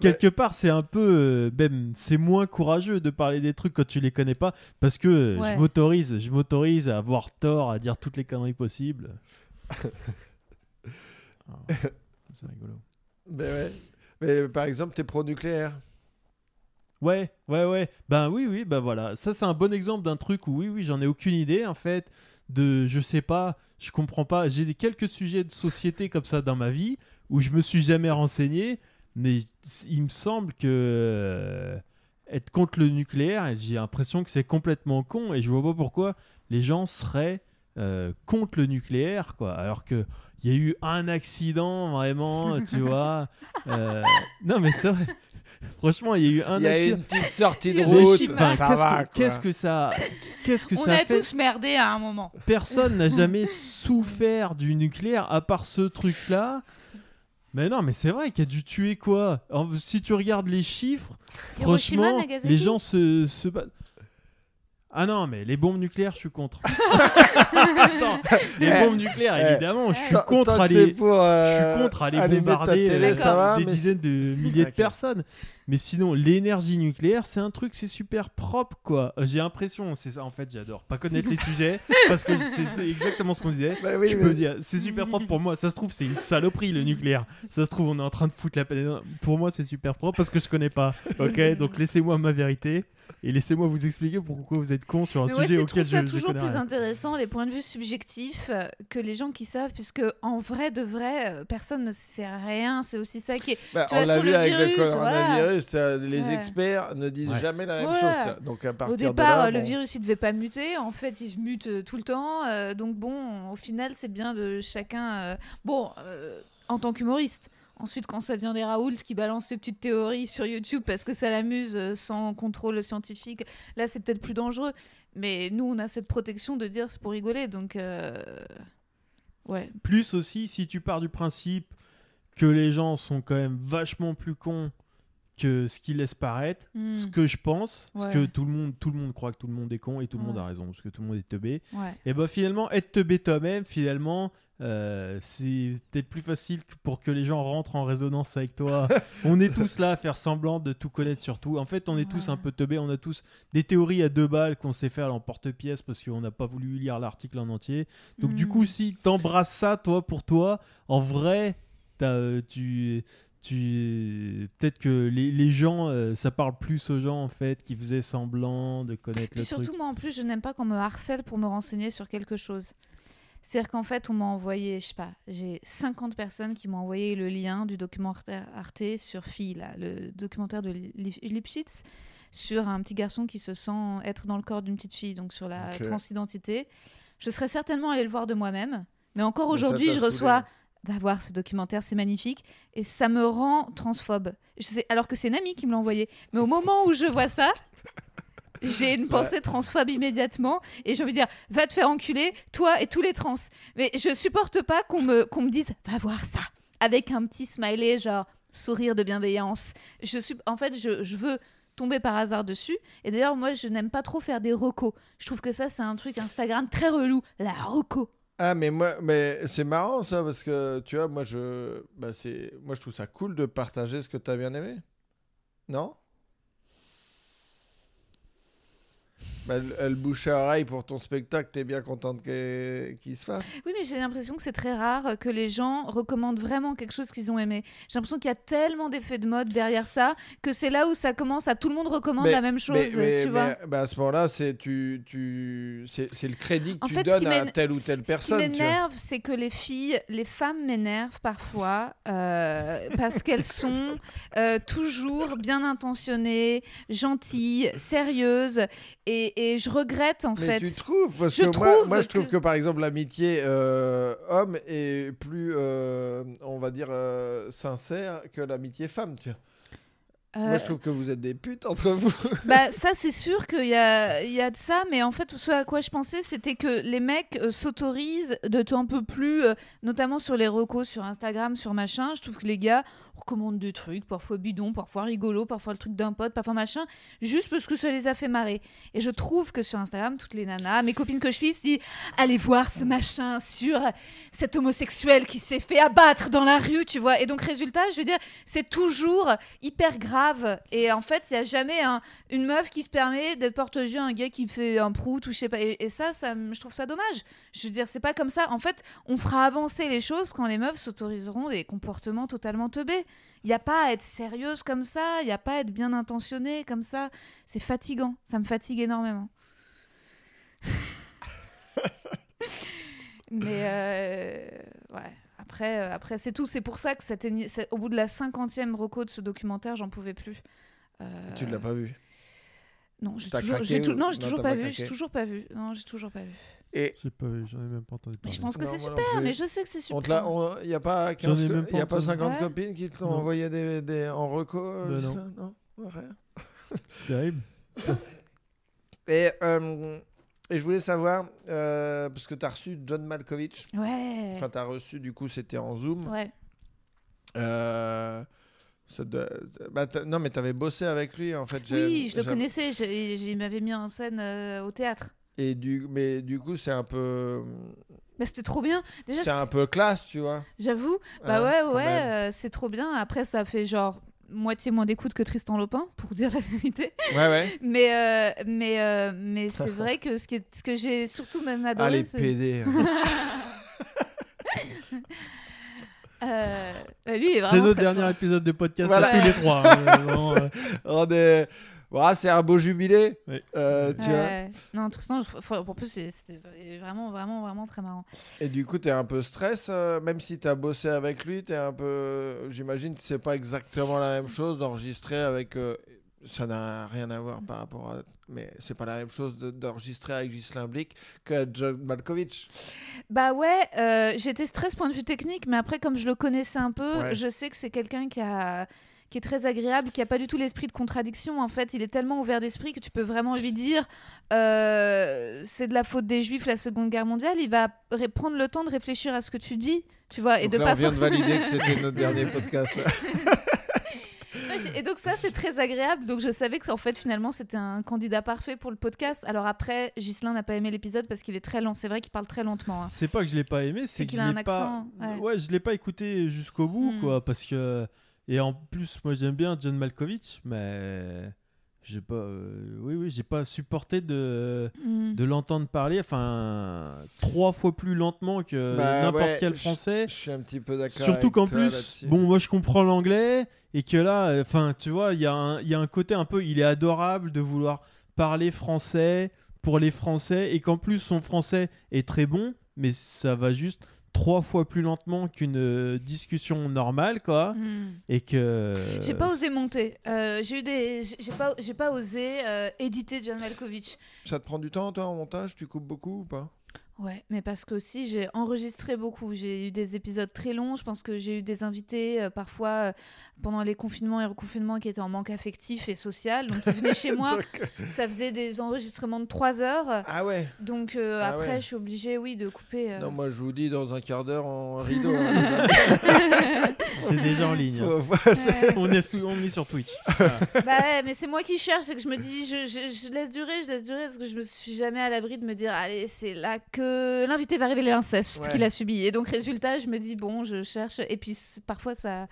Quelque part, c'est un peu. euh, même, c'est moins courageux de parler des trucs quand tu les connais pas. Parce que euh, Ouais. je m'autorise je m'autorise à avoir tort, à dire toutes les conneries possibles. Ah, c'est rigolo. Mais, ouais. mais par exemple, t'es pro-nucléaire. Ouais, ouais, ouais. Ben oui, oui, ben voilà. Ça, c'est un bon exemple d'un truc où, oui, oui, j'en ai aucune idée, en fait. De, je sais pas, je comprends pas. J'ai quelques sujets de société comme ça dans ma vie où je me suis jamais renseigné, mais il me semble que euh, être contre le nucléaire, j'ai l'impression que c'est complètement con et je vois pas pourquoi les gens seraient euh, contre le nucléaire, quoi. Alors que il y a eu un accident vraiment, tu vois. Euh, non, mais c'est vrai. Franchement, il y a eu un Il y a accident. une petite sortie de route, Enfin, qu'est-ce que- quoi. Qu'est-ce que ça, qu'est-ce que On ça a fait tous merdé à un moment. Personne n'a jamais souffert du nucléaire à part ce truc-là. Mais non, mais c'est vrai qu'il a dû tuer quoi En- Si tu regardes les chiffres, Hiroshima, franchement, Nagasaki les gens se, se battent. Ah non, mais les bombes nucléaires, je suis contre. Attends, les Eh, bombes nucléaires, eh, évidemment, je suis contre à les, pour, je euh, suis contre à aller bombarder télé, euh, ça va, des dizaines de milliers de personnes. Mais sinon, l'énergie nucléaire, c'est un truc, c'est super propre, quoi. Euh, J'ai l'impression, c'est ça, en fait, j'adore pas connaître les sujets parce que c'est c'est exactement ce qu'on disait. Bah oui, je mais- peux dire, c'est super propre pour moi. Ça se trouve, c'est une saloperie le nucléaire. Ça se trouve, on est en train de foutre la peine. Pour moi, c'est super propre parce que je connais pas. Ok, donc laissez-moi ma vérité et laissez-moi vous expliquer pourquoi vous êtes con sur un Mais sujet je auquel trouve ça je, je toujours connais plus rien. intéressant, les points de vue subjectifs, euh, que les gens qui savent, puisque en vrai de vrai, euh, personne ne sait rien. C'est aussi ça qui est. Bah, Tu on l'a vu le avec le virus, coronavirus, euh, les Ouais. experts ne disent Ouais. jamais la même Ouais. chose. Donc à partir Au de départ, là, euh, le bon. virus, il devait pas muter. En fait, il se mute tout le temps. euh, donc bon, au final, c'est bien de chacun. euh, Bon, euh, en tant qu'humoriste. Ensuite, quand ça devient des Raoult qui balancent ces petites théories sur YouTube parce que ça l'amuse euh, sans contrôle scientifique, là, c'est peut-être plus dangereux. Mais nous, on a cette protection de dire c'est pour rigoler. Donc, euh, ouais. Plus aussi, si tu pars du principe que les gens sont quand même vachement plus cons que ce qu'ils laissent paraître, Hmm, ce que je pense, ce que tout le monde, tout le monde croit que tout le monde est con et tout le monde a raison parce que tout le monde est teubé. ouais. Et bah finalement, être teubé toi-même, finalement, euh, c'est peut-être plus facile pour que les gens rentrent en résonance avec toi. on est tous là à faire semblant de tout connaître sur tout. En fait, on est tous un peu teubés. On a tous des théories à deux balles qu'on s'est fait à l'emporte-pièce parce qu'on n'a pas voulu lire l'article en entier. Donc du Hmm. coup, si t'embrasses ça, toi, pour toi, en vrai, t'as, euh, tu... Tu... Peut-être que les, les gens, euh, ça parle plus aux gens en fait qui faisaient semblant de connaître Puis le surtout, truc. moi en plus, je n'aime pas qu'on me harcèle pour me renseigner sur quelque chose. C'est-à-dire qu'en fait, on m'a envoyé, je sais pas, j'ai 50 personnes qui m'ont envoyé le lien du documentaire Arte sur Phi, là, le documentaire de Li- Lipschitz, sur un petit garçon qui se sent être dans le corps d'une petite fille, donc sur la transidentité. Je serais certainement allée le voir de moi-même, mais encore aujourd'hui, je reçois va voir ce documentaire, c'est magnifique. Et ça me rend transphobe. Je sais, alors que c'est une amie qui me l'a envoyé. Mais au moment où je vois ça, j'ai une pensée transphobe immédiatement. Et j'ai envie de dire, va te faire enculer, toi et tous les trans. Mais je supporte pas qu'on me, qu'on me dise, va voir ça. Avec un petit smiley, genre sourire de bienveillance. Je suis, en fait, je, je veux tomber par hasard dessus. Et d'ailleurs, moi, je n'aime pas trop faire des recos. Je trouve que ça, c'est un truc Instagram très relou. La reco. Ah mais moi mais c'est marrant ça parce que tu vois moi je bah moi je trouve ça cool de partager ce que tu as bien aimé. Non? Bah, elle, elle bouche à oreille pour ton spectacle, t'es bien contente qu'il se fasse? Oui, mais j'ai l'impression que c'est très rare que les gens recommandent vraiment quelque chose qu'ils ont aimé. J'ai l'impression qu'il y a tellement d'effets de mode derrière ça que c'est là où ça commence à tout le monde recommande Mais- la même chose, Mais, mais- tu vois. bah, à ce moment-là, c'est tu, tu, c'est le crédit que En tu fait, ce donnes qui à telle ou telle Ce qui personne. tu vois. m'énerve, c'est que les filles, les femmes m'énervent parfois euh, parce qu'elles sont euh, toujours bien intentionnées, gentilles, sérieuses, et, et je regrette en Mais fait. tu trouves Parce Je que moi, trouve moi, je trouve que- que, par exemple, l'amitié euh, homme est plus, euh, on va dire, euh, sincère que l'amitié femme. Tu vois. Moi, Euh, je trouve que vous êtes des putes entre vous. Bah ça c'est sûr qu'il y a, y a de ça, mais en fait ce à quoi je pensais c'était que les mecs euh, s'autorisent de tout un peu plus, euh, notamment sur les recos sur Instagram, sur machin, je trouve que les gars recommandent des trucs, parfois bidons, parfois rigolos, parfois le truc d'un pote, parfois machin, juste parce que ça les a fait marrer. Et je trouve que sur Instagram, toutes les nanas, mes copines que je suis, se disent allez voir ce machin sur cet homosexuel qui s'est fait abattre dans la rue, tu vois. Et donc résultat, je veux dire, c'est toujours hyper grave. Et en fait, il y a jamais un, une meuf qui se permet d'être porte-jeu un gars qui fait un prout ou je sais pas. Et, et ça, je trouve ça dommage. Je veux dire, c'est pas comme ça. En fait, on fera avancer les choses quand les meufs s'autoriseront des comportements totalement teubés. Il n'y a pas à être sérieuse comme ça, il n'y a pas à être bien intentionnée comme ça. C'est fatigant, ça me fatigue énormément. Mais euh, ouais, après, euh, après c'est tout. C'est pour ça que cette au bout de la cinquantième reco de ce documentaire, j'en pouvais plus. Euh, Tu l'as pas vu? Non, j'ai toujours, ou- non, j'ai non, toujours pas pas vu. J'ai toujours pas vu. Non, j'ai toujours pas vu. Et J'ai pas vu, j'en ai même pas entendu Mais parler. je pense que c'est super. Mais je sais que c'est super. on te l'a, on- y a pas 15 J'en ai co- même pas y a pas entendu. 50 Ouais. copines qui te l'ont Non. envoyé des, des- en reco euh, Bah, juste non. non, Non, rien. C'est terrible. Et, euh, et je voulais savoir, euh, parce que tu as reçu John Malkovich, Ouais. enfin tu as reçu, du coup c'était en Zoom. Ouais. Euh, ça doit- bah, t'as- non mais tu avais bossé avec lui en fait. j'ai- Oui, je le j'ai- connaissais. je- Il il m'avait mis en scène euh, au théâtre. Et du, mais du coup c'est un peu, Bah, c'était trop bien. Déjà, c'est un peu classe, tu vois. J'avoue, bah Hein, ouais, quand ouais, même. euh, c'est trop bien. Après, ça fait genre moitié moins d'écoute que Tristan Lopin, pour dire la vérité. Ouais ouais. Mais, euh, mais, euh, mais c'est vrai que ce, qui est, ce que j'ai surtout même Ah adoré, les c'est... PD. Euh, lui, il est C'est notre très dernier fort. épisode de podcast Voilà. à tous les trois. hein, vraiment, euh, On est... Voilà, c'est un beau jubilé. Ouais. euh, tu vois. Ouais. Non, Tristan, en plus, c'était vraiment, vraiment, vraiment très marrant. Et du coup, tu es un peu stress, euh, même si tu as bossé avec lui, tu es un peu. J'imagine que c'est pas exactement la même chose d'enregistrer avec. euh, Ça n'a rien à voir par rapport à. Mais c'est pas la même chose de- d'enregistrer avec Ghislain Blick que John Malkovich. Bah ouais, euh, j'étais stress point de vue technique, mais après, comme je le connaissais un peu, Ouais. je sais que c'est quelqu'un qui a qui est très agréable, qui a pas du tout l'esprit de contradiction. En fait, il est tellement ouvert d'esprit que tu peux vraiment lui dire euh, c'est de la faute des Juifs la Seconde Guerre mondiale. Il va prendre le temps de réfléchir à ce que tu dis, tu vois, et Donc de là, pas on vient de valider que c'était notre dernier podcast. Ouais, Et donc ça, c'est très agréable. Donc je savais que en fait, finalement, c'était un candidat parfait pour le podcast. Alors après, Ghislain n'a pas aimé l'épisode parce qu'il est très lent. C'est vrai qu'il parle très lentement. hein. C'est pas que je l'ai pas aimé, C'est qu'il je a un l'ai pas. accent, ouais. je l'ai pas écouté jusqu'au bout, Hmm. quoi, parce que et en plus, moi j'aime bien John Malkovich, mais j'ai pas, euh, oui, oui, j'ai pas supporté de Mm. de l'entendre parler, enfin trois fois plus lentement que Bah n'importe ouais, quel français. Je suis un petit peu d'accord. Surtout avec qu'en toi plus, bon, moi je comprends l'anglais et que là, enfin, tu vois, il y, a un- il y a un côté un peu, il est adorable de vouloir parler français pour les Français et qu'en plus son français est très bon, mais ça va juste trois fois plus lentement qu'une euh, discussion normale, quoi. Mm. Et que. J'ai pas osé monter. Euh, j'ai eu des, j'ai j'ai pas, j'ai pas osé euh, éditer John Malkovich. Ça te prend du temps, toi, en montage? Tu coupes beaucoup ou pas? Ouais, mais parce que aussi j'ai enregistré beaucoup. J'ai eu des épisodes très longs. Je pense que j'ai eu des invités euh, parfois euh, pendant les confinements et reconfinements qui étaient en manque affectif et social. Donc ils venaient chez moi. Donc- Ça faisait des enregistrements de 3 heures. Ah ouais Donc euh, Ah après, ouais. je suis obligée, oui, de couper. euh. Non, moi je vous dis dans un quart d'heure en rideau. hein. C'est déjà en ligne. hein. Ouais. On est, sous- on est sur Twitch. Voilà. Bah ouais, mais c'est moi qui cherche, c'est que je me dis, je, je- je laisse durer, je laisse durer, parce que je me suis jamais à l'abri de me dire, allez, c'est là que l'invité va révéler l'inceste Ouais. qu'il a subi. Et donc, résultat, je me dis, bon, je cherche, et puis parfois ça.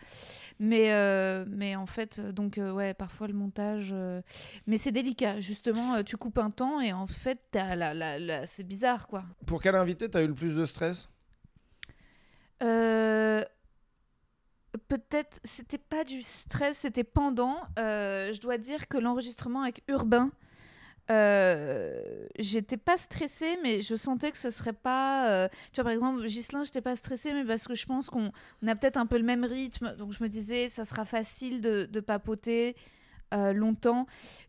Mais, euh, mais en fait, euh, donc, euh, ouais, parfois le montage. euh, Mais c'est délicat, justement, euh, tu coupes un temps et en fait, t'as la, la, la- c'est bizarre, quoi. Pour quel invité t'as eu le plus de stress? Euh, Peut-être, c'était pas du stress, c'était pendant. Euh, je dois dire que l'enregistrement avec Urbain, euh, j'étais pas stressée, mais je sentais que ce serait pas. euh, Tu vois, par exemple, Ghislain, j'étais pas stressée, mais parce que je pense qu'on on a peut-être un peu le même rythme. Donc je me disais, ça sera facile de, de papoter. euh, longtemps.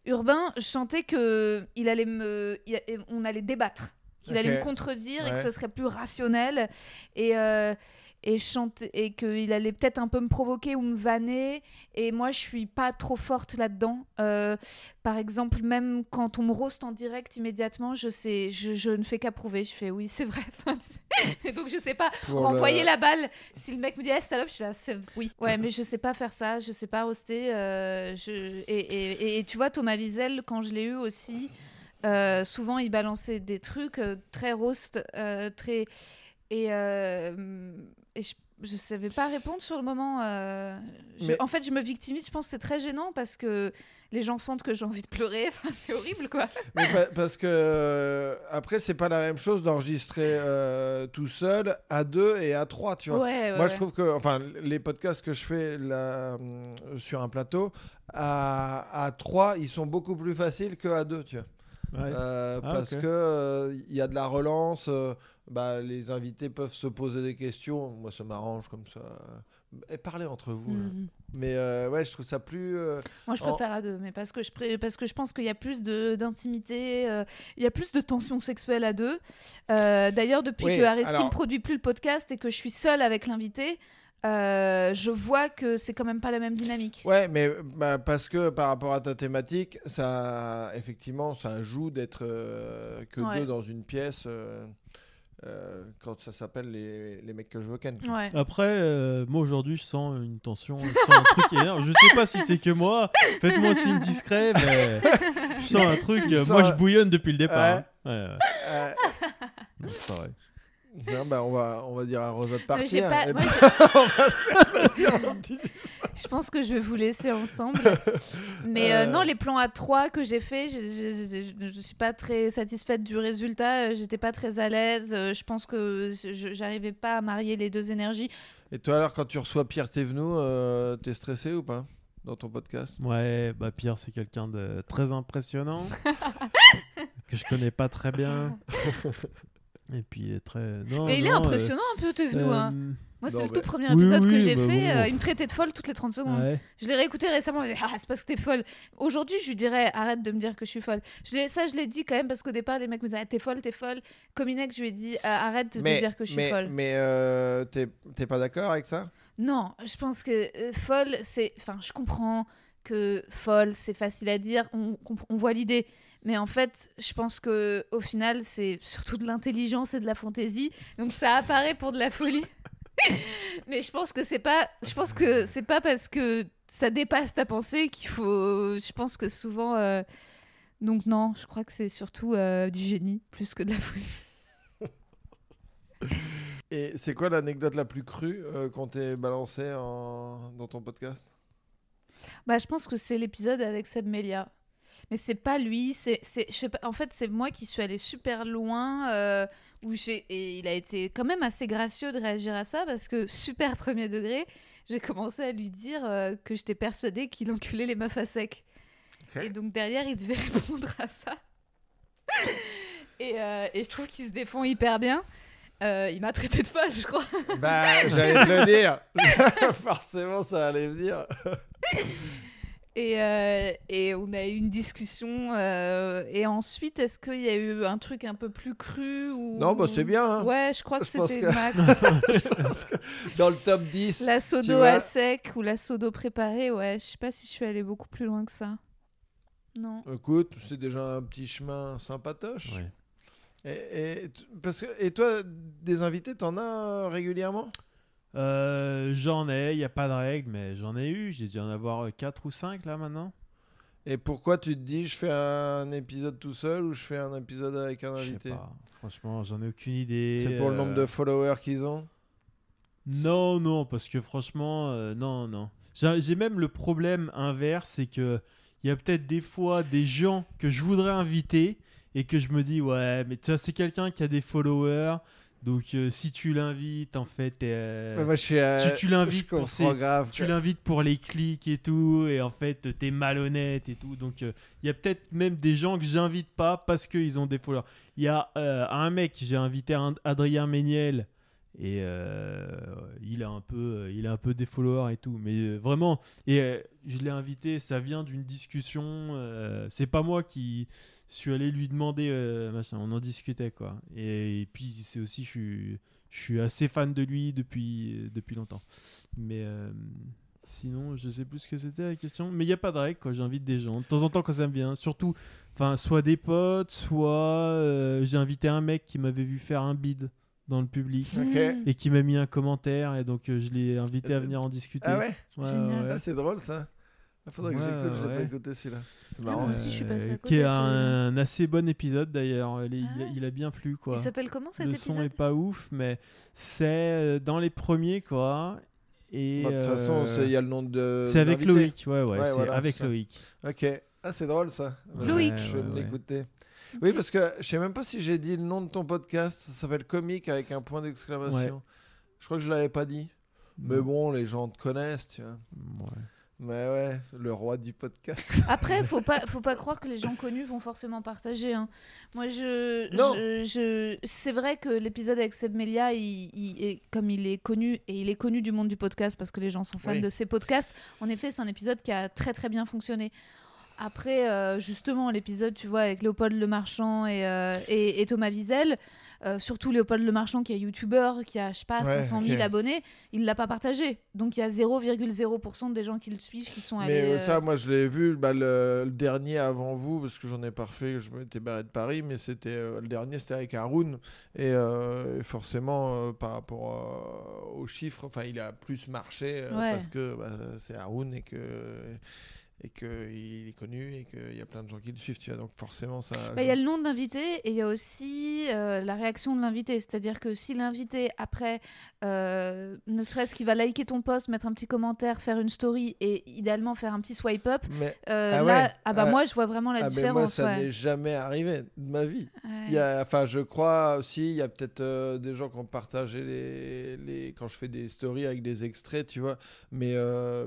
Urbain, je sentais que il allait me, il- on allait débattre, qu'il allait me contredire et que ce serait plus rationnel. Et, et, chante, et qu'il allait peut-être un peu me provoquer ou me vanner. Et moi, je suis pas trop forte là-dedans. Euh, par exemple, même quand on me roast en direct immédiatement, je, sais, je, je ne fais qu'approuver. Je fais oui, c'est vrai. et donc, je sais pas Pour renvoyer le- la balle. Si le mec me dit ah, salope, je suis là, oui. Ouais, mais je sais pas faire ça, je sais pas roaster. euh, je... et, et, et- et tu vois, Thomas Wiesel, quand je l'ai eu aussi, euh, souvent il balançait des trucs très roast, très. Et, euh, et je, je savais pas répondre sur le moment. euh, je- Mais- En fait, je me victimise, je pense que c'est très gênant parce que les gens sentent que j'ai envie de pleurer. Enfin, c'est horrible quoi. Mais pa- parce que euh, après, c'est pas la même chose d'enregistrer euh, tout seul, à deux et à trois, tu vois. Ouais, ouais, Moi, ouais. je trouve que, enfin, les podcasts que je fais là, sur un plateau, à, à trois, ils sont beaucoup plus faciles que à deux, tu vois. Ouais. Euh, Ah, parce ok. que euh, il y a de la relance, euh, bah, les invités peuvent se poser des questions. Moi, ça m'arrange comme ça. Et parler entre vous. Mhm. Mais euh, ouais, je trouve ça plus. euh, Moi, je En- préfère à deux, mais parce que je, pré- parce que je pense qu'il y a plus d'intimité, euh, il y a plus de tension sexuelle à deux. D'ailleurs, depuis Oui, que Areski alors- ne produit plus le podcast et que je suis seule avec l'invité, euh, je vois que c'est quand même pas la même dynamique. Ouais, mais bah, parce que par rapport à ta thématique, ça, effectivement, ça joue d'être euh, que Ouais. deux dans une pièce euh, euh, quand ça s'appelle les, les mecs que je veux ken. Ouais. Après, euh, moi aujourd'hui, je sens une tension, je sens un truc énorme. Je sais pas si c'est que moi. Faites-moi signe discret, mais je sens un truc. Euh, sens moi, je bouillonne depuis le départ. hein. Ouais, ouais. Euh, c'est pareil. Non, bah, on, va, on va dire à Rosa de j'ai partir. pas- moi, puis j'ai- on va se faire plaisir un petit- Je pense que je vais vous laisser ensemble. Mais euh, Euh. non, les plans à 3 que j'ai fait, je, je, je- je suis pas très satisfaite du résultat. Euh, J'étais pas très à l'aise. Euh, Je pense que je- j'arrivais pas à marier les deux énergies. Et toi, alors, quand tu reçois Pierre Thévenoud, euh, t'es stressé ou pas dans ton podcast? Ouais, bah Pierre, c'est quelqu'un de très impressionnant que je connais pas très bien. Et puis il est très. Non, Mais il est non, euh, impressionnant un peu, Thévenoud. euh, hein. Moi, c'est le mais- tout premier Oui, épisode que j'ai bah fait. bon. euh, il me traitait de folle toutes les 30 secondes. ouais. Je l'ai réécouté récemment. Me ah, c'est parce que t'es folle. Aujourd'hui, je lui dirais, arrête de me dire que je suis folle. Je l'ai- ça, je l'ai dit quand même parce qu'au départ, les mecs me disaient, ah, t'es folle, t'es folle. Cominex, je lui ai dit, Ah, arrête de mais, dire que je suis mais, folle. Mais euh, t'es t'es pas d'accord avec ça? Non, je pense que euh, folle, c'est. Enfin, je comprends que folle, c'est facile à dire. On voit l'idée. Mais en fait, je pense que au final, c'est surtout de l'intelligence et de la fantaisie. Donc ça apparaît pour de la folie. Mais je pense que c'est pas. Je pense que c'est pas parce que ça dépasse ta pensée qu'il faut. Je pense que souvent. euh, Donc non, je crois que c'est surtout euh, du génie plus que de la folie. Et c'est quoi l'anecdote la plus crue euh, qu'on t'ait balancée en... dans ton podcast? Bah, je pense que c'est l'épisode avec Seb Melia. Mais c'est pas lui, c'est, en fait, c'est moi qui suis allée super loin, euh, où j'ai, et il a été quand même assez gracieux de réagir à ça, parce que super premier degré, j'ai commencé à lui dire euh, que j'étais persuadée qu'il enculait les meufs à sec. Et donc derrière, il devait répondre à ça. et, euh, et je trouve qu'il se défend hyper bien. Euh, il m'a traité de folle, je crois. Bah, j'allais te le dire. Forcément, ça allait venir. Et, euh, et on a eu une discussion. euh, et ensuite, est-ce qu'il y a eu un truc un peu plus cru ou... Non, bah c'est bien. hein. Ouais, je crois que c'était que- Max. Je pense que dans le top 10, la sodo à sec ou la sodo préparée, ouais. Je sais pas si je suis allée beaucoup plus loin que ça. Non. écoute, c'est déjà un petit chemin sympatoche. Ouais. Et, et, parce que, et toi, des invités, t'en as euh, régulièrement? Euh, j'en ai, il n'y a pas de règle, mais j'en ai eu. J'ai dû en avoir 4 ou 5 là maintenant. Et pourquoi tu te dis, je fais un épisode tout seul ou je fais un épisode avec un Je sais invité? pas. Franchement, j'en ai aucune idée. C'est pour le euh, nombre de followers qu'ils ont? Non, non, parce que franchement, euh, non, non. J'ai j'ai même le problème inverse, c'est que il y a peut-être des fois des gens que je voudrais inviter et que je me dis ouais, mais tu vois, c'est quelqu'un qui a des followers, donc euh, si tu l'invites, en fait, euh, moi, je suis. euh, tu- tu l'invites pour ses- tu l'invites pour les clics et tout, et en fait, t'es malhonnête et tout. Donc, il y a peut-être même des gens que j'invite pas parce qu'ils ont des followers. Il y a un mec, j'ai invité un- Adrien Méniel, et euh, il, a un peu, euh, il a un peu des followers et tout. Mais euh, vraiment, et je l'ai invité, ça vient d'une discussion. euh, c'est pas moi qui suis allé lui demander, machin, on en discutait quoi. Et, puis, c'est aussi, je suis, je suis assez fan de lui depuis, depuis longtemps. Mais sinon, je sais plus ce que c'était la question. Mais il n'y a pas de règle, quoi. J'invite des gens. De temps en temps, quand ça me vient. Surtout, enfin, soit des potes, soit j'ai invité un mec qui m'avait vu faire un bid dans le public. Mmh. et qui m'a mis un commentaire. Et donc, euh, je l'ai invité à Euh, venir en discuter. Ah ouais Ouais, Ah, c'est drôle ça. Il faudrait que j'écoute, je l'ai pas écouté celui-là. C'est Ah, marrant. moi aussi, je suis passée à Euh, côté, Qui est un assez bon épisode d'ailleurs. Il, il Ah. il a bien plu, quoi. Il s'appelle comment cet Le son épisode est pas ouf, mais c'est dans les premiers, quoi. Et Bah, De toute façon, euh, il y a le nom de. c'est avec. Loïc, ouais, ouais, Ouais, c'est voilà, avec ça. Loïc. Ok. Ah, c'est drôle ça. Loïc. Je vais Ouais, me ouais, l'écouter. Oui, parce que je sais même pas si j'ai dit le nom de ton podcast. Ça s'appelle Comique avec un point d'exclamation. Je crois que je l'avais pas dit. Mais bon, les gens te connaissent, tu vois. Ouais. Mais ouais, le roi du podcast. Après, faut pas, faut pas croire que les gens connus vont forcément partager. hein. Moi, je, je, je- c'est vrai que l'épisode avec Seb Melia, il, il est, comme il est connu et il est connu du monde du podcast parce que les gens sont fans Oui. de ses podcasts. En effet, c'est un épisode qui a très très bien fonctionné. Après, euh, justement, l'épisode, tu vois, avec Léopold Lemarchand et, euh, et, et Thomas Wiesel, euh, surtout Léopold Lemarchand qui est youtubeur, qui a, je sais pas, Ouais, 500 000 ok. abonnés, il l'a pas partagé. Donc il y a 0,0% des gens qui le suivent qui sont allés. Mais ça, moi, je l'ai vu bah, le, le dernier avant vous, parce que j'en ai pas refait, je m'étais barré de Paris, mais c'était le dernier, c'était avec Haroun. Et, et forcément, par rapport aux chiffres, enfin, il a plus marché Ouais. parce que bah, c'est Haroun et que et qu'il est connu et qu'il y a plein de gens qui le suivent, tu vois. Donc forcément, ça. Bah, Il y a le nom de l'invité et il y a aussi euh, la réaction de l'invité. C'est-à-dire que si l'invité, après, euh, ne serait-ce qu'il va liker ton post, mettre un petit commentaire, faire une story et idéalement faire un petit swipe up, Mais, euh, Ah là, ouais. ah bah Ah. moi, je vois vraiment la ah, différence. moi, ça ouais. n'est jamais arrivé de ma vie. Il y a, enfin, je crois aussi, il y a peut-être des gens qui ont partagé les, les, quand je fais des stories avec des extraits, tu vois, mais,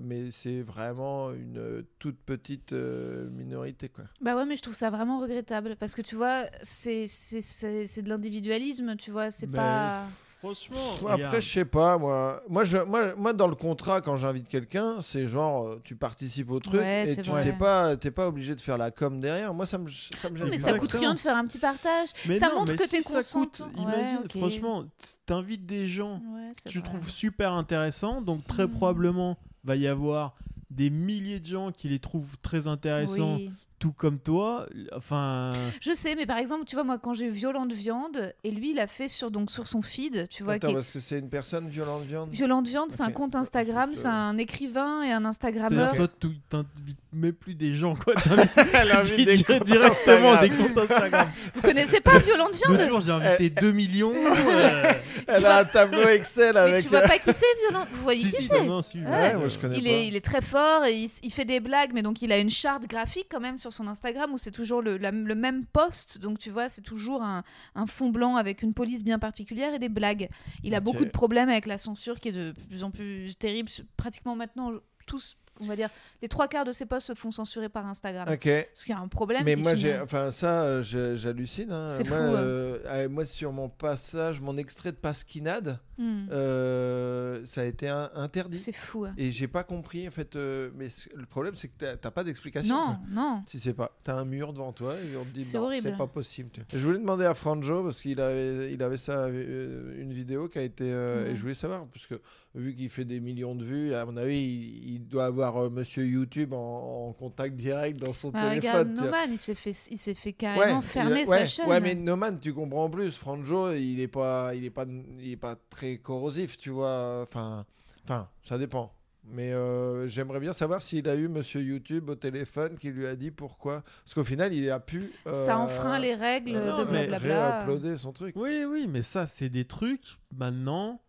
mais c'est vraiment une toute petite euh, minorité, quoi. Bah ouais, mais je trouve ça vraiment regrettable parce que tu vois, c'est c'est- c'est c'est de l'individualisme, tu vois, c'est Mais pas. Franchement, Après, je sais pas, moi. Moi, je, moi, moi, dans le contrat, quand j'invite quelqu'un, c'est genre, euh, tu participes au truc Ouais, et tu t'es pas, t'es pas obligé de faire la com derrière. Moi, ça me, ça me Non, gêne mais pas. ça coûte rien de faire un petit partage. Mais ça non, montre mais que si t'es ça coûte, consentant. Ouais, Imagine, ok. franchement, t'invites des gens Ouais, c'est tu vrai. trouves super intéressant, donc très Mhm. probablement va y avoir des milliers de gens qui les trouvent très intéressants. Tout comme toi. Enfin, Je sais, mais par exemple, tu vois, moi, quand j'ai eu Violente Viande, et lui, il a fait sur, donc, sur son feed, tu vois, Attends, parce que c'est une personne violente viande. Violente Viande, c'est un compte Ouais, Instagram, c'est euh, un écrivain et un Instagrammeur. toi, tu t'invites même plus des gens, quoi. Directement Instagram. des comptes Instagram. Vous connaissez pas Violente Viande L'autre jour, j'ai invité 2 millions. euh, Elle Tu a vois- un tableau Excel Mais avec. tu vois pas qui c'est, Violente Vous voyez si, qui si, c'est non, non, si, je Ouais, vois. Ouais, moi, je connais il pas. est, il est très fort et il, il fait des blagues, mais donc il a une charte graphique quand même sur son Instagram où c'est toujours le, la- le même post. Donc tu vois, c'est toujours un, un fond blanc avec une police bien particulière et des blagues. Il a beaucoup de problèmes avec la censure qui est de plus en plus terrible. Pratiquement maintenant, tous, on va dire, les trois quarts de ses posts se font censurer par Instagram. Ok. Ce qui est un problème. Mais moi, j'ai, enfin, ça, euh, j'hallucine. hein. C'est moi, fou, hein. euh, euh, moi, sur mon passage, mon extrait de Pasquinade, Hmm. euh, ça a été un- interdit. C'est fou. hein. Et j'ai pas compris, en fait. mais le problème, c'est que t'as- pas d'explication. Non, quoi. non. Si c'est pas, t'as un mur devant toi et on te dit C'est non, c'est pas possible. Je voulais demander à Franjo parce qu'il avait, il avait ça, une vidéo qui a été, et je voulais savoir parce que vu qu'il fait des millions de vues, à mon avis, il, il doit avoir euh, Monsieur YouTube en, en contact direct dans son regarde, téléphone. vois. Noman, il s'est fait, il s'est fait carrément fermer il- sa ouais, chaîne. Ouais, mais Noman, tu comprends plus. Franjo, il est pas, il est pas, il est pas très corrosif, tu vois. Enfin, enfin, ça dépend. Mais euh, j'aimerais bien savoir s'il a eu Monsieur YouTube au téléphone qui lui a dit pourquoi. Parce qu'au final, il a pu. euh, Ça enfreint les règles non, de mais blablabla. réuploader son truc. Oui, oui, mais ça, c'est des trucs maintenant.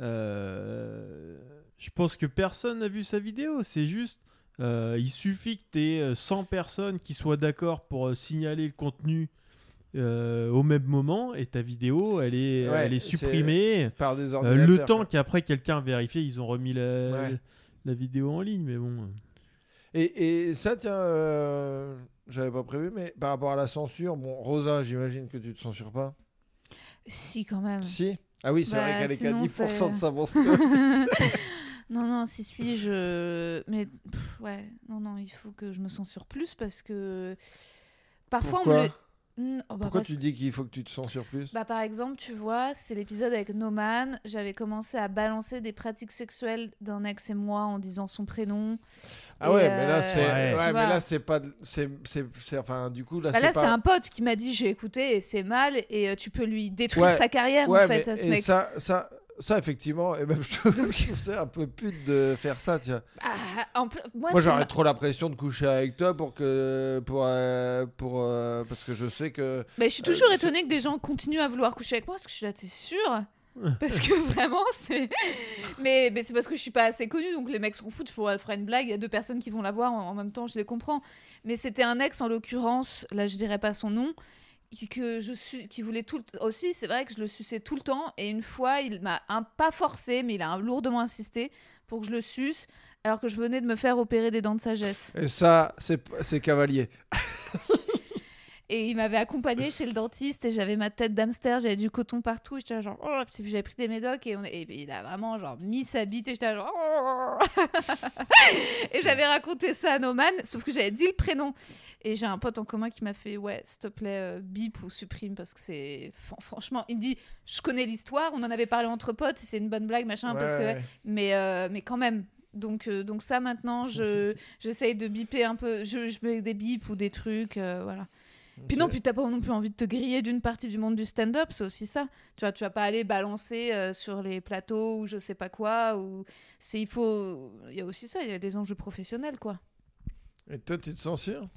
Euh, je pense que personne n'a vu sa vidéo. C'est juste, euh, il suffit que tu aies 100 personnes qui soient d'accord pour euh, signaler le contenu euh, au même moment et ta vidéo, elle est, Ouais, elle est c'est- supprimée. Par des Euh, ordinateurs. le temps qu'après quelqu'un a vérifié, ils ont remis la, Ouais. la vidéo en ligne. Mais bon. Et, et ça, tiens, euh, j'avais pas prévu, mais par rapport à la censure, bon, Rosa, j'imagine que tu te censures pas. Si, quand même. Si? Ah oui, c'est Bah, vrai qu'elle est qu'à sinon, 10% de sa monstruosité. non, non, si, si, je. Mais pff, ouais, non, non, il faut que je me censure plus parce que parfois on me le. Hmm, oh, bah, Pourquoi parce- tu dis qu'il faut que tu te censures plus? Bah, par exemple, tu vois, c'est l'épisode avec Noman. J'avais commencé à balancer des pratiques sexuelles d'un ex et moi en disant son prénom. Ah ouais, mais là, euh, c'est. Ouais. tu Ouais, mais vois. là, c'est pas. C'est. c'est- c'est- Enfin, du coup, là, Bah c'est là, pas. c'est un pote qui m'a dit j'ai écouté et c'est mal et euh, tu peux lui détruire Ouais, sa carrière en fait mais à ce et mec. ça, ça, ça, effectivement, et même je trouve, ça un peu pute de faire ça, tiens. Ah, en plus- moi, Moi, j'aurais trop la pression de coucher avec toi pour que. Pour. euh, pour euh, parce que je sais que. Mais je suis toujours Euh, étonnée que des gens continuent à vouloir coucher avec moi parce que je suis là, t'es sûr Parce que vraiment, c'est. Mais, mais c'est parce que je suis pas assez connue, donc les mecs s'en foutent. Pour elle fera une blague, il y a deux personnes qui vont la voir en, en même temps, je les comprends. Mais c'était un ex en l'occurrence, là je dirais pas son nom, que je qui voulait tout aussi. C'est vrai que je le suçais tout le temps, et une fois, il m'a un pas forcé, mais il a lourdement insisté pour que je le suce, alors que je venais de me faire opérer des dents de sagesse. Et ça, c'est cavalier. Et il m'avait accompagné chez le dentiste et j'avais ma tête d'hamster, j'avais du coton partout. Et j'étais genre, oh, j'avais pris des médocs et, on, et il a vraiment genre mis sa bite et j'étais genre, oh. et j'avais raconté ça à Noman, sauf que j'avais dit le prénom. Et j'ai un pote en commun qui m'a fait, ouais, s'il te plaît, euh, bip ou supprime parce que c'est. fran- Franchement, il me dit, je connais l'histoire, on en avait parlé entre potes, c'est une bonne blague, machin, parce que. Mais, euh, mais quand même. Donc, euh, donc ça maintenant, je j'essaye de biper un peu, je, je mets des bips ou des trucs, euh, voilà. Puis non, puis t'as pas non plus envie de te griller d'une partie du monde du stand-up, c'est aussi ça. Tu vois, tu vas pas aller balancer euh, sur les plateaux ou je sais pas quoi. Ou c'est il faut, il y a aussi ça, il y a des enjeux professionnels quoi. Et toi, tu te censures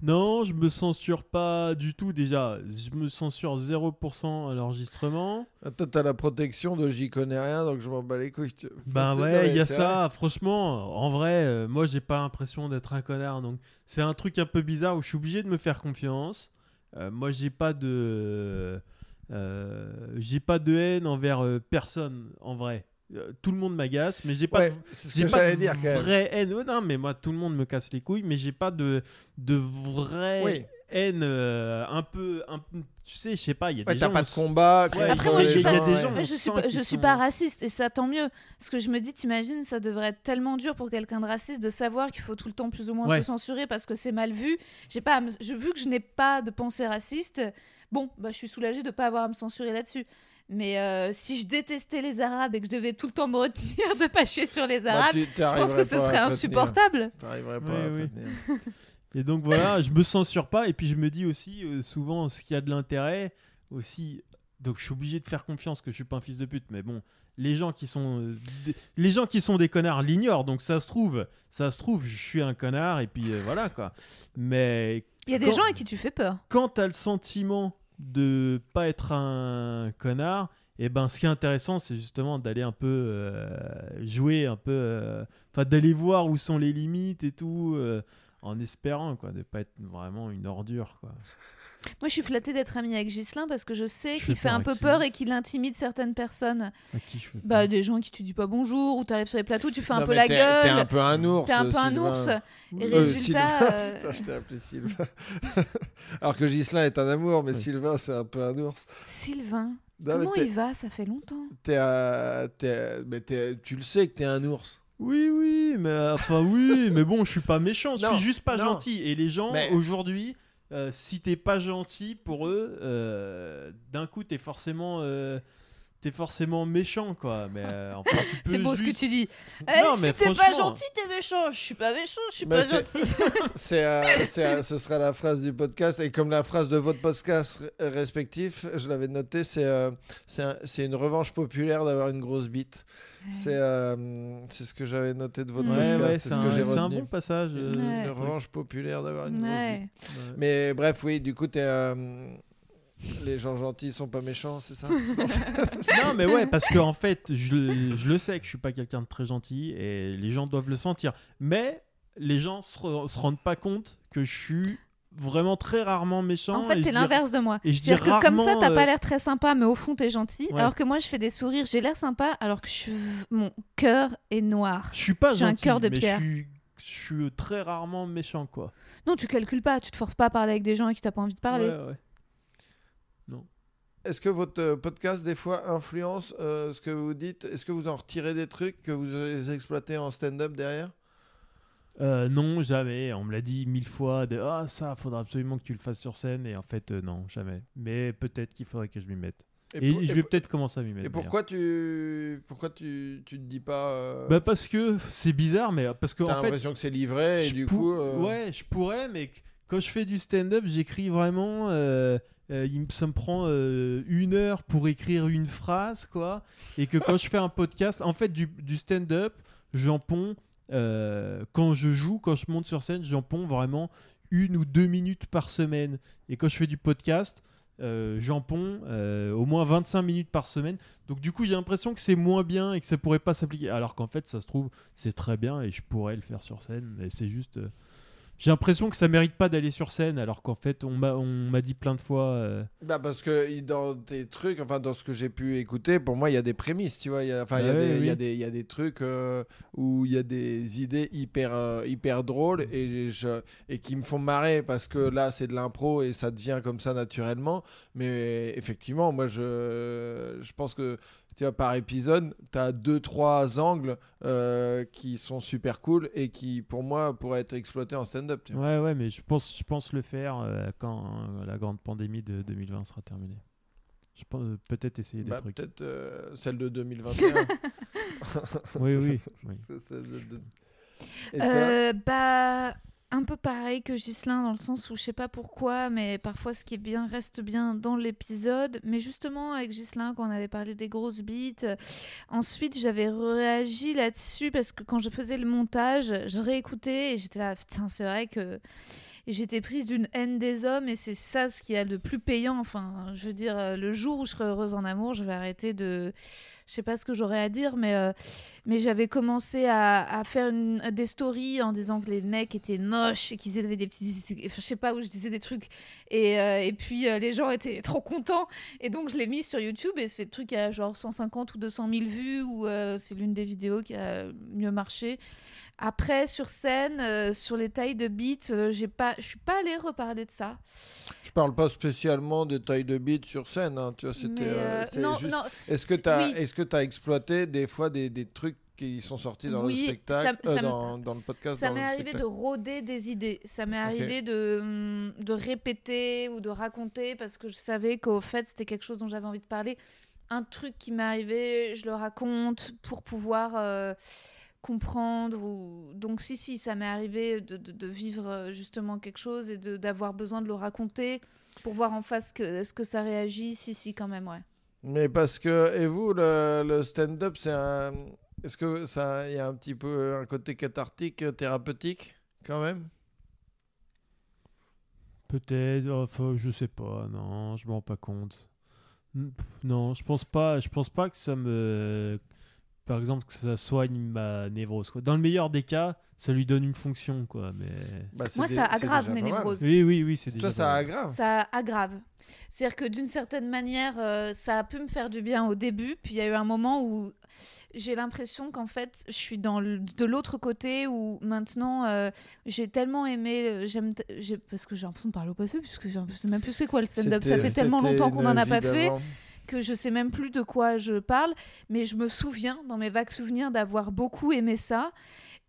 Non, je me censure pas du tout. Déjà, je me censure 0% à l'enregistrement. Ah, Toi, t'as la protection de j'y connais rien, donc je m'en bats les couilles. Ben ouais, il y a ça. Franchement, en vrai, euh, moi, j'ai pas l'impression d'être un connard. Donc, c'est un truc un peu bizarre où je suis obligé de me faire confiance. Euh, moi, j'ai pas de, euh, j'ai pas de haine envers euh, personne, en vrai. Euh, tout le monde m'agace, mais j'ai pas, Ouais, j'ai pas de dire vraie haine. Non, mais moi, tout le monde me casse les couilles, mais j'ai pas de, de vraie Oui. haine euh, un peu, un peu- tu sais, je sais pas. Il y a Ouais, des t'as gens. pas de combat. Après, moi, je suis pas- il y a des ouais. gens- je suis pas, je suis sont- pas raciste et ça tant mieux. Parce que je me dis, t'imagines, ça devrait être tellement dur pour quelqu'un de raciste de savoir qu'il faut tout le temps plus ou moins Ouais. se censurer parce que c'est mal vu. J'ai pas, je, vu que je n'ai pas de pensée raciste, bon, bah, je suis soulagée de pas avoir à me censurer là-dessus. Mais euh, si je détestais les Arabes et que je devais tout le temps me retenir de pas chier sur les Bah, Arabes, tu- je pense que ce serait insupportable. T'arriverais pas Oui, à te oui. retenir. Et donc voilà, je me censure pas et puis je me dis aussi euh, souvent ce qui a de l'intérêt aussi. Donc je suis obligé de faire confiance que je suis pas un fils de pute, mais bon, les gens qui sont euh, des- les gens qui sont des connards l'ignorent, donc ça se trouve, ça se trouve, je suis un connard et puis euh, voilà quoi. Mais Il y a des Quand- gens à qui tu fais peur. quand t'as le sentiment de pas être un connard, et ben ce qui est intéressant, c'est justement d'aller un peu euh, jouer, un peu, euh, enfin d'aller voir où sont les limites et tout, euh, en espérant quoi, de pas être vraiment une ordure quoi. Moi, je suis flattée d'être amie avec Ghislain parce que je sais qu'il fait un peu qui peur et qu'il intimide certaines personnes. À qui je fais Bah, des gens qui tu dis pas bonjour, ou t'arrives sur les plateaux, tu fais un peu la gueule. T'es un peu un ours. T'es un peu un Sylvain. ours. Et Euh, résultat. Sylvain. euh, Putain, je t'ai appelé Sylvain. Alors que Gislain est un amour, mais Ouais. Sylvain, c'est un peu un ours. Sylvain, Non, comment il va? Ça fait longtemps. t'es, euh, t'es- mais t'es- tu le sais que t'es un ours. Oui, oui, mais enfin oui, mais bon, je suis pas méchant, je suis juste pas non. gentil. Et les gens Mais- aujourd'hui, si t'es pas gentil pour eux, euh, d'un coup t'es forcément, euh, t'es forcément méchant quoi. Mais euh, enfin, C'est beau ce que tu dis. Non, Eh, mais si t'es pas franchement- gentil, t'es méchant. Je suis pas méchant, je suis Mais pas c'est- gentil. C'est, euh, c'est, euh, ce sera la phrase du podcast. Et comme la phrase de votre podcast r- respectif, je l'avais noté, c'est, euh, c'est, un- c'est une revanche populaire d'avoir une grosse bite. C'est, euh, c'est ce que j'avais noté de votre Ouais, podcast. ouais, c'est c'est ce un, que j'ai c'est un retenu. bon passage. euh, Ouais. Une revanche populaire d'avoir une grosse bite. Ouais. Ouais. Mais bref, oui, du coup, t'es, euh, Les gens gentils sont pas méchants, c'est ça Non, mais ouais, parce que en fait, je, le- je le sais que je suis pas quelqu'un de très gentil et les gens doivent le sentir. Mais les gens se, re- se rendent pas compte que je suis vraiment très rarement méchant. En fait, et t'es je dis- l'inverse de moi. et je dis C'est-à-dire que comme ça, rarement, t'as euh, pas l'air très sympa, mais au fond, t'es gentil. Ouais. Alors que moi, je fais des sourires, j'ai l'air sympa, alors que je suis... mon cœur est noir. Je suis pas J'ai un gentil, cœur de mais pierre. Je suis, je suis très rarement méchant, quoi. Non, tu calcules pas, tu te forces pas à parler avec des gens à qui t'as pas envie de parler. Ouais, ouais. Est-ce que votre euh, podcast, des fois, influence euh, ce que vous dites? Est-ce que vous en retirez des trucs que vous exploitez en stand-up derrière? Euh, non, jamais. On me l'a dit mille fois. De, ah, ça, faudra absolument que tu le fasses sur scène. Et en fait, euh, non, jamais. Mais peut-être qu'il faudrait que je m'y mette. Et, pour- je vais peut-être commencer à m'y mettre. Et pourquoi tu pourquoi tu, tu te dis pas euh. Bah parce que c'est bizarre, mais parce que T'as l'impression que c'est livré et du pour- coup. ouais, je pourrais, mais qu- quand je fais du stand-up, j'écris vraiment. Euh, il ça me prend euh, une heure pour écrire une phrase, quoi. Et que quand je fais un podcast, en fait, du, du stand-up, j'en ponds. euh, quand je joue, quand je monte sur scène, j'en ponds vraiment une ou deux minutes par semaine. Et quand je fais du podcast, j'en ponds au moins 25 minutes par semaine. Donc du coup, j'ai l'impression que c'est moins bien et que ça pourrait pas s'appliquer. Alors qu'en fait, ça se trouve, c'est très bien et je pourrais le faire sur scène. Et c'est juste... J'ai l'impression que ça mérite pas d'aller sur scène, alors qu'en fait, on m'a on m'a dit plein de fois... euh, Bah parce que dans tes trucs, enfin dans ce que j'ai pu écouter, pour moi il y a des prémices, tu vois. il y a- Enfin il y, a Ah des- ouais, il y a oui. des il y a des trucs euh, où il y a des idées hyper euh, hyper drôles et je et qui me font marrer parce que là c'est de l'impro et ça devient comme ça naturellement. Mais effectivement, moi je je pense que tu vois, par épisode, tu as deux trois angles euh, qui sont super cool et qui pour moi pourraient être exploités en stand-up. Ouais, ouais, mais je pense, je pense le faire euh, quand euh, la grande pandémie de 2020 sera terminée. Je pense euh, peut-être essayer des Bah, trucs. peut-être euh, celle de 2021. Oui, oui. Et toi? Euh, bah, un peu pareil que Ghislain, dans le sens où je sais pas pourquoi, mais parfois ce qui est bien reste bien dans l'épisode. Mais justement, avec Ghislain, quand on avait parlé des grosses bites, euh, ensuite j'avais réagi là-dessus parce que quand je faisais le montage, je réécoutais et j'étais là, putain, c'est vrai que. J'étais prise d'une haine des hommes et c'est ça ce qui a le plus payant. Enfin, je veux dire, euh, le jour où je serai heureuse en amour, je vais arrêter de. Je sais pas ce que j'aurais à dire, mais, euh, mais j'avais commencé à, faire des stories en disant que les mecs étaient moches et qu'ils avaient des petits. enfin, je sais pas où je disais des trucs. Et, euh, et puis les gens étaient trop contents. Et donc je l'ai mis sur YouTube et c'est le truc à genre 150 ou 200 000 vues ou c'est l'une des vidéos qui a mieux marché. Après, sur scène, euh, sur les tailles de beats, euh, j'ai pas, je suis pas allée reparler de ça. Je parle pas spécialement des tailles de beats sur scène, hein, tu vois, c'était. Euh, euh, juste- Est-ce que tu as, oui. est-ce que as exploité des fois des, des trucs qui sont sortis dans Oui, le spectacle, ça- ça me- dans, dans le podcast Ça m'est arrivé de rôder des idées. Ça m'est arrivé de, hum, de répéter ou de raconter parce que je savais qu'au fait, c'était quelque chose dont j'avais envie de parler. Un truc qui m'est arrivé, je le raconte pour pouvoir comprendre. Ou... Donc, si, si, ça m'est arrivé de, de- de vivre euh, justement quelque chose et de- d'avoir besoin de le raconter pour voir en face que, est-ce que ça réagit. Si, si, quand même, ouais. Mais parce que, et vous, le, le stand-up, c'est un. Est-ce que ça, il y a un petit peu un côté cathartique, euh, thérapeutique, quand même? Peut-être, enfin, je sais pas, non, je m'en rends pas compte. Non, je pense pas, je pense pas que ça me. Par exemple, que ça soigne ma névrose. Quoi. Dans le meilleur des cas, ça lui donne une fonction, quoi. Mais... Bah, Moi, ça aggrave mes névroses. Oui, oui, oui, c'est déjà. Toi, ça aggrave. Ça aggrave. C'est-à-dire que d'une certaine manière, euh, ça a pu me faire du bien au début, puis il y a eu un moment où j'ai l'impression qu'en fait, je suis dans le- de l'autre côté où maintenant, euh, j'ai tellement aimé, euh, j'aime, t- j'ai- parce que j'ai l'impression de parler au passé, puisque je sais même plus c'est quoi le stand-up. Ça fait tellement longtemps qu'on n'en a pas fait. Que je sais même plus de quoi je parle, mais je me souviens, dans mes vagues souvenirs, d'avoir beaucoup aimé ça.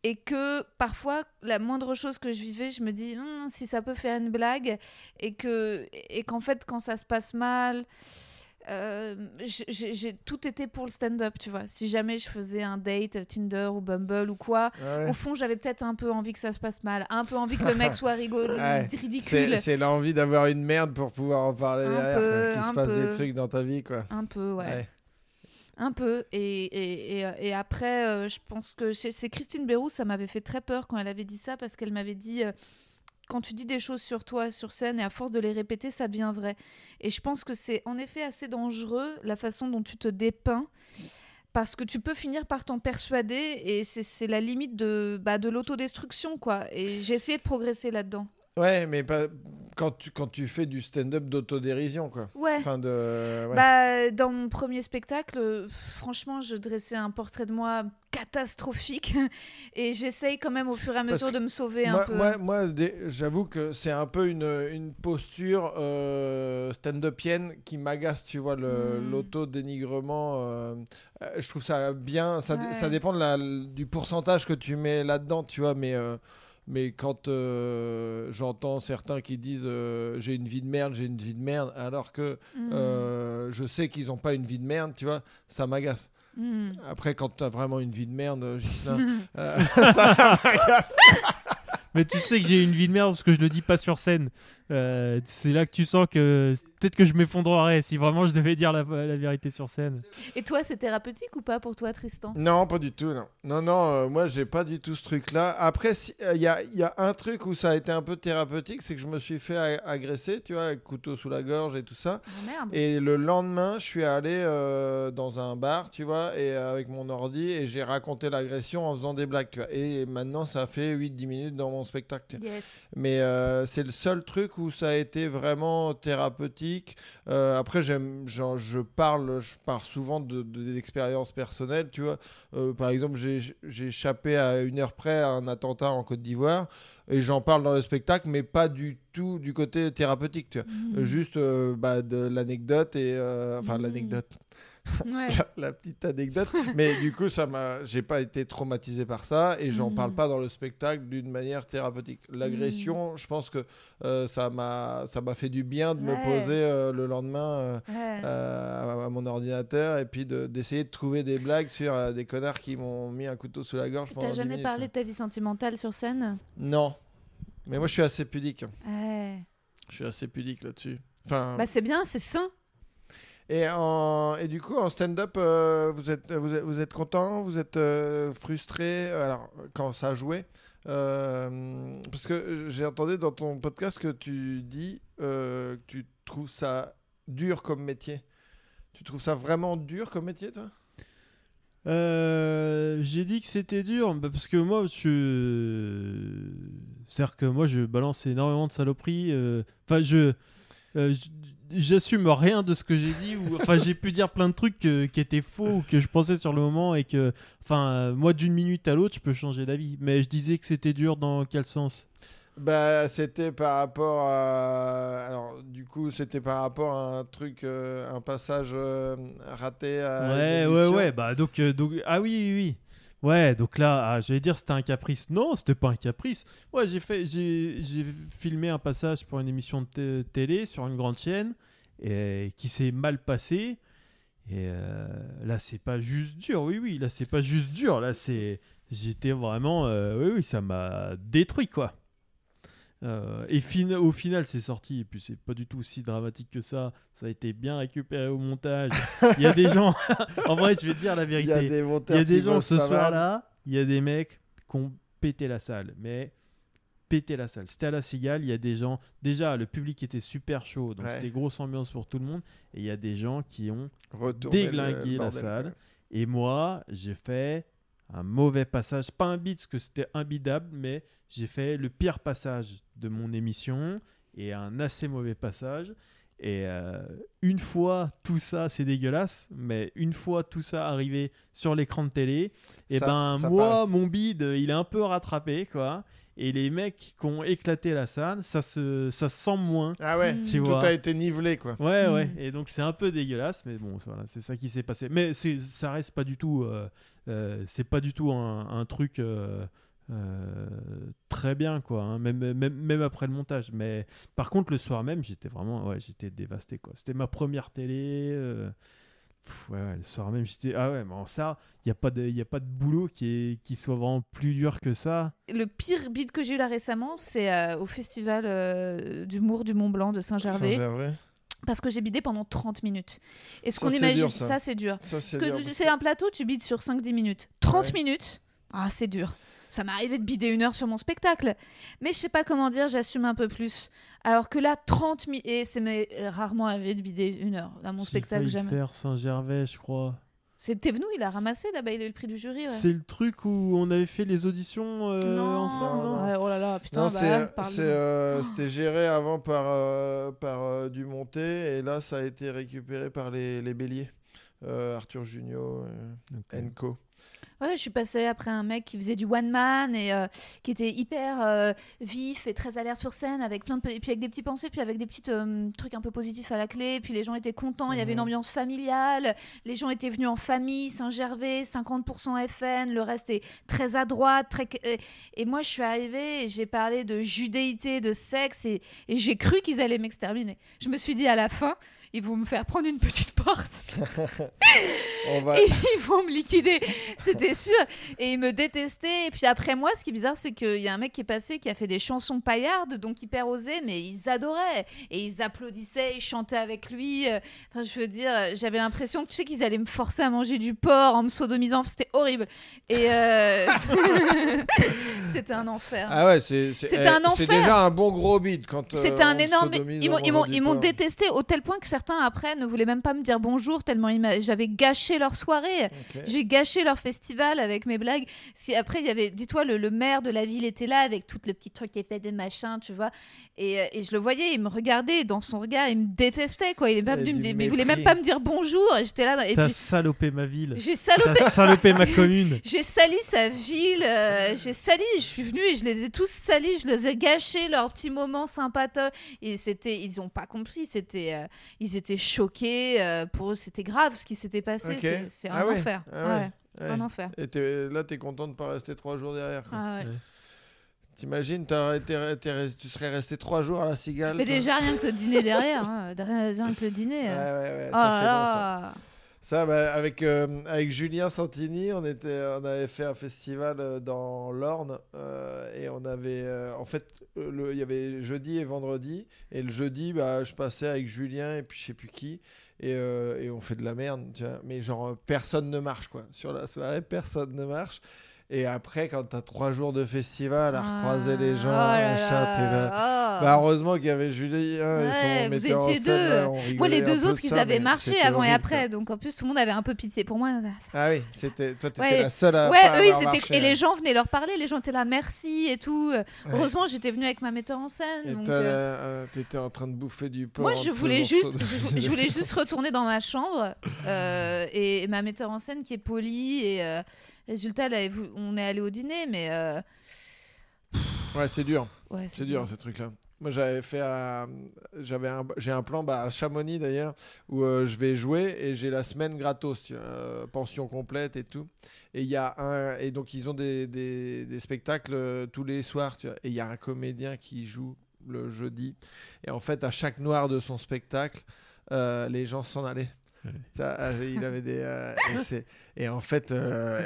Et que parfois, la moindre chose que je vivais, je me dis Hum, si ça peut faire une blague. Et que et qu'en fait, quand ça se passe mal, euh, j'ai- tout été pour le stand-up, tu vois. Si jamais je faisais un date euh, Tinder ou Bumble ou quoi, Ah ouais. au fond, j'avais peut-être un peu envie que ça se passe mal, un peu envie que le mec soit rigolo, Ouais. ridicule. C'est l'envie d'avoir une merde pour pouvoir en parler Un derrière, peu, qu'il se passe peu. des trucs dans ta vie, quoi. Un peu, ouais. Ouais. Un peu. Et, et, et, et après, euh, je pense que c'est c'est Christine Bérou, ça m'avait fait très peur quand elle avait dit ça, parce qu'elle m'avait dit euh, quand tu dis des choses sur toi sur scène et à force de les répéter, ça devient vrai. Et je pense que c'est en effet assez dangereux la façon dont tu te dépeins parce que tu peux finir par t'en persuader et c'est la limite de, bah, de l'autodestruction quoi. Et j'ai essayé de progresser là-dedans. Ouais, mais pas quand tu quand tu fais du stand-up d'autodérision quoi. Ouais. Enfin de ouais. Bah, dans mon premier spectacle, franchement, je dressais un portrait de moi catastrophique et j'essaye quand même au fur et à mesure de me sauver un peu. moi, moi, j'avoue que c'est un peu une, une posture euh, stand-upienne qui m'agace, tu vois, le- Mm. l'auto-dénigrement. euh, euh, je trouve ça bien, ça, Ouais. ça dépend de la, du pourcentage que tu mets là-dedans, tu vois, mais, euh, mais quand euh, j'entends certains qui disent euh, j'ai une vie de merde, j'ai une vie de merde, alors que Mm. euh, je sais qu'ils n'ont pas une vie de merde, tu vois, ça m'agace. Mm. Après, quand tu as vraiment une vie de merde, Ghislain, ça m'agace. Mais tu sais que j'ai une vie de merde parce que je le dis pas sur scène. Euh, c'est là que tu sens que peut-être que je m'effondrerais si vraiment je devais dire la, la vérité sur scène. Et toi, c'est thérapeutique ou pas pour toi, Tristan? Non, pas du tout, non. Non, non, euh, moi, j'ai pas du tout ce truc-là. Après, il y, a, y a un truc où ça a été un peu thérapeutique, c'est que je me suis fait a- agresser, tu vois, avec couteau sous la gorge et tout ça. Oh, merde. Et le lendemain, je suis allé euh, dans un bar, tu vois, et euh, avec mon ordi, et j'ai raconté l'agression en faisant des blagues, tu vois. Et maintenant, ça fait 8-10 minutes dans mon spectacle. tu vois. Yes. Mais euh, c'est le seul truc où ça a été vraiment thérapeutique. Euh, après, j'aime, je parle, je parle souvent de, de- d'expériences personnelles, tu vois. Euh, par exemple, j'ai, échappé à une heure près à un attentat en Côte d'Ivoire et j'en parle dans le spectacle, mais pas du tout du côté thérapeutique, tu vois. Mm. Euh, Juste euh, bah, de l'anecdote et enfin Mhm. l'anecdote, Ouais. la, la petite anecdote. mais du coup, ça m'a, j'ai pas été traumatisé par ça et j'en parle pas dans le spectacle d'une manière thérapeutique. L'agression, je pense que euh, ça m'a, ça m'a fait du bien de me poser euh, le lendemain euh, Ouais. à, à mon ordinateur et puis de- d'essayer de trouver des blagues sur des connards qui m'ont mis un couteau sous la gorge T'as 10 jamais minutes, parlé hein. de ta vie sentimentale sur scène? Non. Mais moi, je suis assez pudique. Je suis assez pudique là-dessus. Enfin, Bah, c'est bien, c'est sain. Et, en, et du coup, en stand-up, euh, vous, êtes, vous, êtes, vous êtes content Vous êtes euh, frustré euh, Alors, quand ça a joué Parce que j'ai entendu dans ton podcast que tu dis que tu trouves ça dur comme métier. Tu trouves ça vraiment dur comme métier, toi? J'ai dit que c'était dur bah, parce que moi je c'est-à-dire que moi je balance énormément de saloperies enfin je j'assume rien de ce que j'ai dit ou enfin j'ai pu dire plein de trucs que- qui étaient faux ou que je pensais sur le moment et que enfin moi d'une minute à l'autre je peux changer d'avis mais je disais que c'était dur dans quel sens? Bah, c'était par rapport à. Alors, du coup, c'était par rapport à un truc, euh, un passage euh, raté à. ouais ouais ouais bah donc, euh, donc ah oui oui oui Ouais, donc là, ah, j'allais dire c'était un caprice. Non, c'était pas un caprice. Ouais, j'ai fait, j'ai, filmé un passage pour une émission de té- télé sur une grande chaîne et qui s'est mal passé. Et euh, là, c'est pas juste dur. Oui, oui, là, c'est pas juste dur. Là, c'est, j'étais vraiment, euh, oui, oui, ça m'a détruit quoi. Euh, et fin- au final, c'est sorti. Et puis, c'est pas du tout aussi dramatique que ça. Ça a été bien récupéré au montage. Il y a des gens. en vrai, je vais te dire la Il vérité. y a des Il y a des qui gens ce soir-là, il y a des mecs qui ont pété la salle. Mais pété la salle. C'était à la Cigale, il y a des gens. Déjà, le public était super chaud, donc Ouais. c'était grosse ambiance pour tout le monde. Et il y a des gens qui ont. Retourner le la salle. Et moi, j'ai fait un mauvais passage. Pas un beat, parce que c'était imbidable, mais j'ai fait le pire passage de mon émission et un assez mauvais passage. Et euh, une fois tout ça, c'est dégueulasse, mais une fois tout ça arrivé sur l'écran de télé, et Ça- ben ça moi, passe. mon bide, il est un peu rattrapé, quoi. Et les mecs qui ont éclaté la salle, ça se, ça se sent moins. Ah ouais, Mm. Tu tout vois. a été nivelé, quoi. Ouais, Mm. ouais. Et donc c'est un peu dégueulasse, mais bon, voilà, c'est ça qui s'est passé. Mais ça reste pas du tout, euh, euh, c'est pas du tout un, un truc euh, euh, très bien, quoi. hein, même, même, même après le montage. Mais par contre, le soir même, j'étais vraiment, ouais, j'étais dévasté, quoi. C'était ma première télé. euh, pff, ouais, ouais, le soir même, j'étais, ah ouais, mais en ça, il y a pas de, y a pas de boulot qui est, qui soit vraiment plus dur que ça. Le pire beat que j'ai eu là récemment, c'est euh, au festival euh, d'humour du Mont Blanc de Saint-Gervais. Saint-Gervais. parce que j'ai bidé pendant 30 minutes. Et ce qu'on imagine, dur, ça. c'est dur. Ça, c'est Parce dur, que parce c'est que- un plateau, tu bides sur 5-10 minutes. 30 Ouais. minutes, ah, c'est dur. Ça m'est arrivé de bider une heure sur mon spectacle. Mais je sais pas comment dire, j'assume un peu plus. Alors que là, 30 000. Et c'est m'est rarement arrivé de bider une heure. Dans mon spectacle, jamais. faire Saint-Gervais, je crois. C'était venu, il a ramassé là-bas, il a eu le prix du jury. Ouais. C'est le truc où on avait fait les auditions euh, non, ensemble, non Ouais, oh là là, putain, Non, bah, c'est- parle- c'est, euh, c'était géré avant par, euh, par euh, Dumontet et là ça a été récupéré par les, les Béliers. Euh, Arthur Junio, euh, Enco. Ouais, je suis passée après un mec qui faisait du one man et euh, qui était hyper euh, vif et très alerte sur scène avec plein de et puis avec des petits pensées puis avec des petits euh, trucs un peu positifs à la clé. Puis les gens étaient contents il y avait une Mhm. ambiance familiale. Les gens étaient venus en famille Saint-Gervais 50% FN le reste est très à droite très et- moi je suis arrivée et j'ai parlé de judéité de sexe et, et j'ai cru qu'ils allaient m'exterminer. Je me suis dit à la fin ils vont me faire prendre une petite porte On va... et ils vont me liquider, c'était sûr. Et ils me détestaient. Et puis après moi, ce qui est bizarre, c'est qu'il y a un mec qui est passé qui a fait des chansons paillardes, donc hyper osées, mais ils adoraient. Et ils applaudissaient, ils chantaient avec lui. Enfin, je veux dire, j'avais l'impression que tu sais qu'ils allaient me forcer à manger du porc en me sodomisant. C'était horrible. Et euh, c'était un enfer. Ah ouais, c'est, eh, déjà un bon gros bide quand. euh, C'était un énorme. Ils m'ont, détesté au tel point que certains après ne voulaient même pas me dire bonjour tellement j'avais gâché leur soirée. J'ai gâché leur festival avec mes blagues. Si après il y avait, dis-toi, le, le maire de la ville était là avec tout le petit truc qui fait des machins, tu vois. Et, euh, et je le voyais, il me regardait dans son regard, il me détestait quoi. Il est pas venu me dire, mais il voulait même pas me dire bonjour. Et j'étais là et T'as puis salopé ma ville. j'ai salopé. T'as salopé ma commune. J'ai sali sa ville, euh, j'ai sali, je suis venue et je les ai tous salis, je les ai gâchés leurs petits moments sympathiques et c'était, ils ont pas compris, c'était, euh, ils étaient choqués, euh, pour eux c'était grave ce qui s'était passé. C'est, c'est un Ah ouais, ah ouais, Ouais, Ouais. un enfer. Et là, t'es content de pas rester trois jours derrière. quoi. Ah ouais. Ouais. T'imagines, tu serais resté trois jours à la cigale. Mais déjà rien que le dîner derrière, hein, rien, que le dîner. Ouais, euh. ouais, ouais, Oh ça là c'est bon ça. là. Ça, bah, avec, euh, avec Julien Santini, on, était, on avait fait un festival euh, dans l'Orne euh, et on avait. euh, en fait, il y avait jeudi et vendredi. Et le jeudi, bah, je passais avec Julien et puis je sais plus qui. Et, euh, et on fait de la merde, tu vois. Mais genre, euh, personne ne marche, quoi. Sur la soirée, personne ne marche. Et après, quand t'as trois jours de festival à recroiser les gens, Ah, oh là là. Bah, heureusement qu'il y avait Julien et son vous en étiez scène, deux. là, Moi, les deux autres, ils ça, avaient marché avant et après. Donc, en plus, tout le monde avait un peu pitié pour moi. Ah oui, c'était toi t'étais Ouais. la seule à Ouais, pas eux, ils avoir étaient... marché, et les gens venaient leur parler, les gens étaient là, merci et tout. Ouais. Heureusement, j'étais venue avec ma metteur en scène. Et donc, euh, euh, t'étais en train de bouffer du porc. Moi, je voulais, juste, je, je voulais juste retourner dans ma chambre euh, et ma metteur en scène qui est polie. Et résultat, on est allé au dîner, mais euh, Ouais, c'est dur, ouais, c'est dur ce truc-là. Moi, j'avais fait, j'avais un, j'ai un plan bah, à Chamonix d'ailleurs où euh, je vais jouer et j'ai la semaine gratos, tu vois, euh, pension complète et tout. Et il y a un, et donc ils ont des, des, des spectacles tous les soirs, tu vois. Et il y a un comédien qui joue le jeudi. Et en fait, à chaque noir de son spectacle, euh, les gens s'en allaient. Ouais. Ça, euh, il avait des euh, et, en fait euh,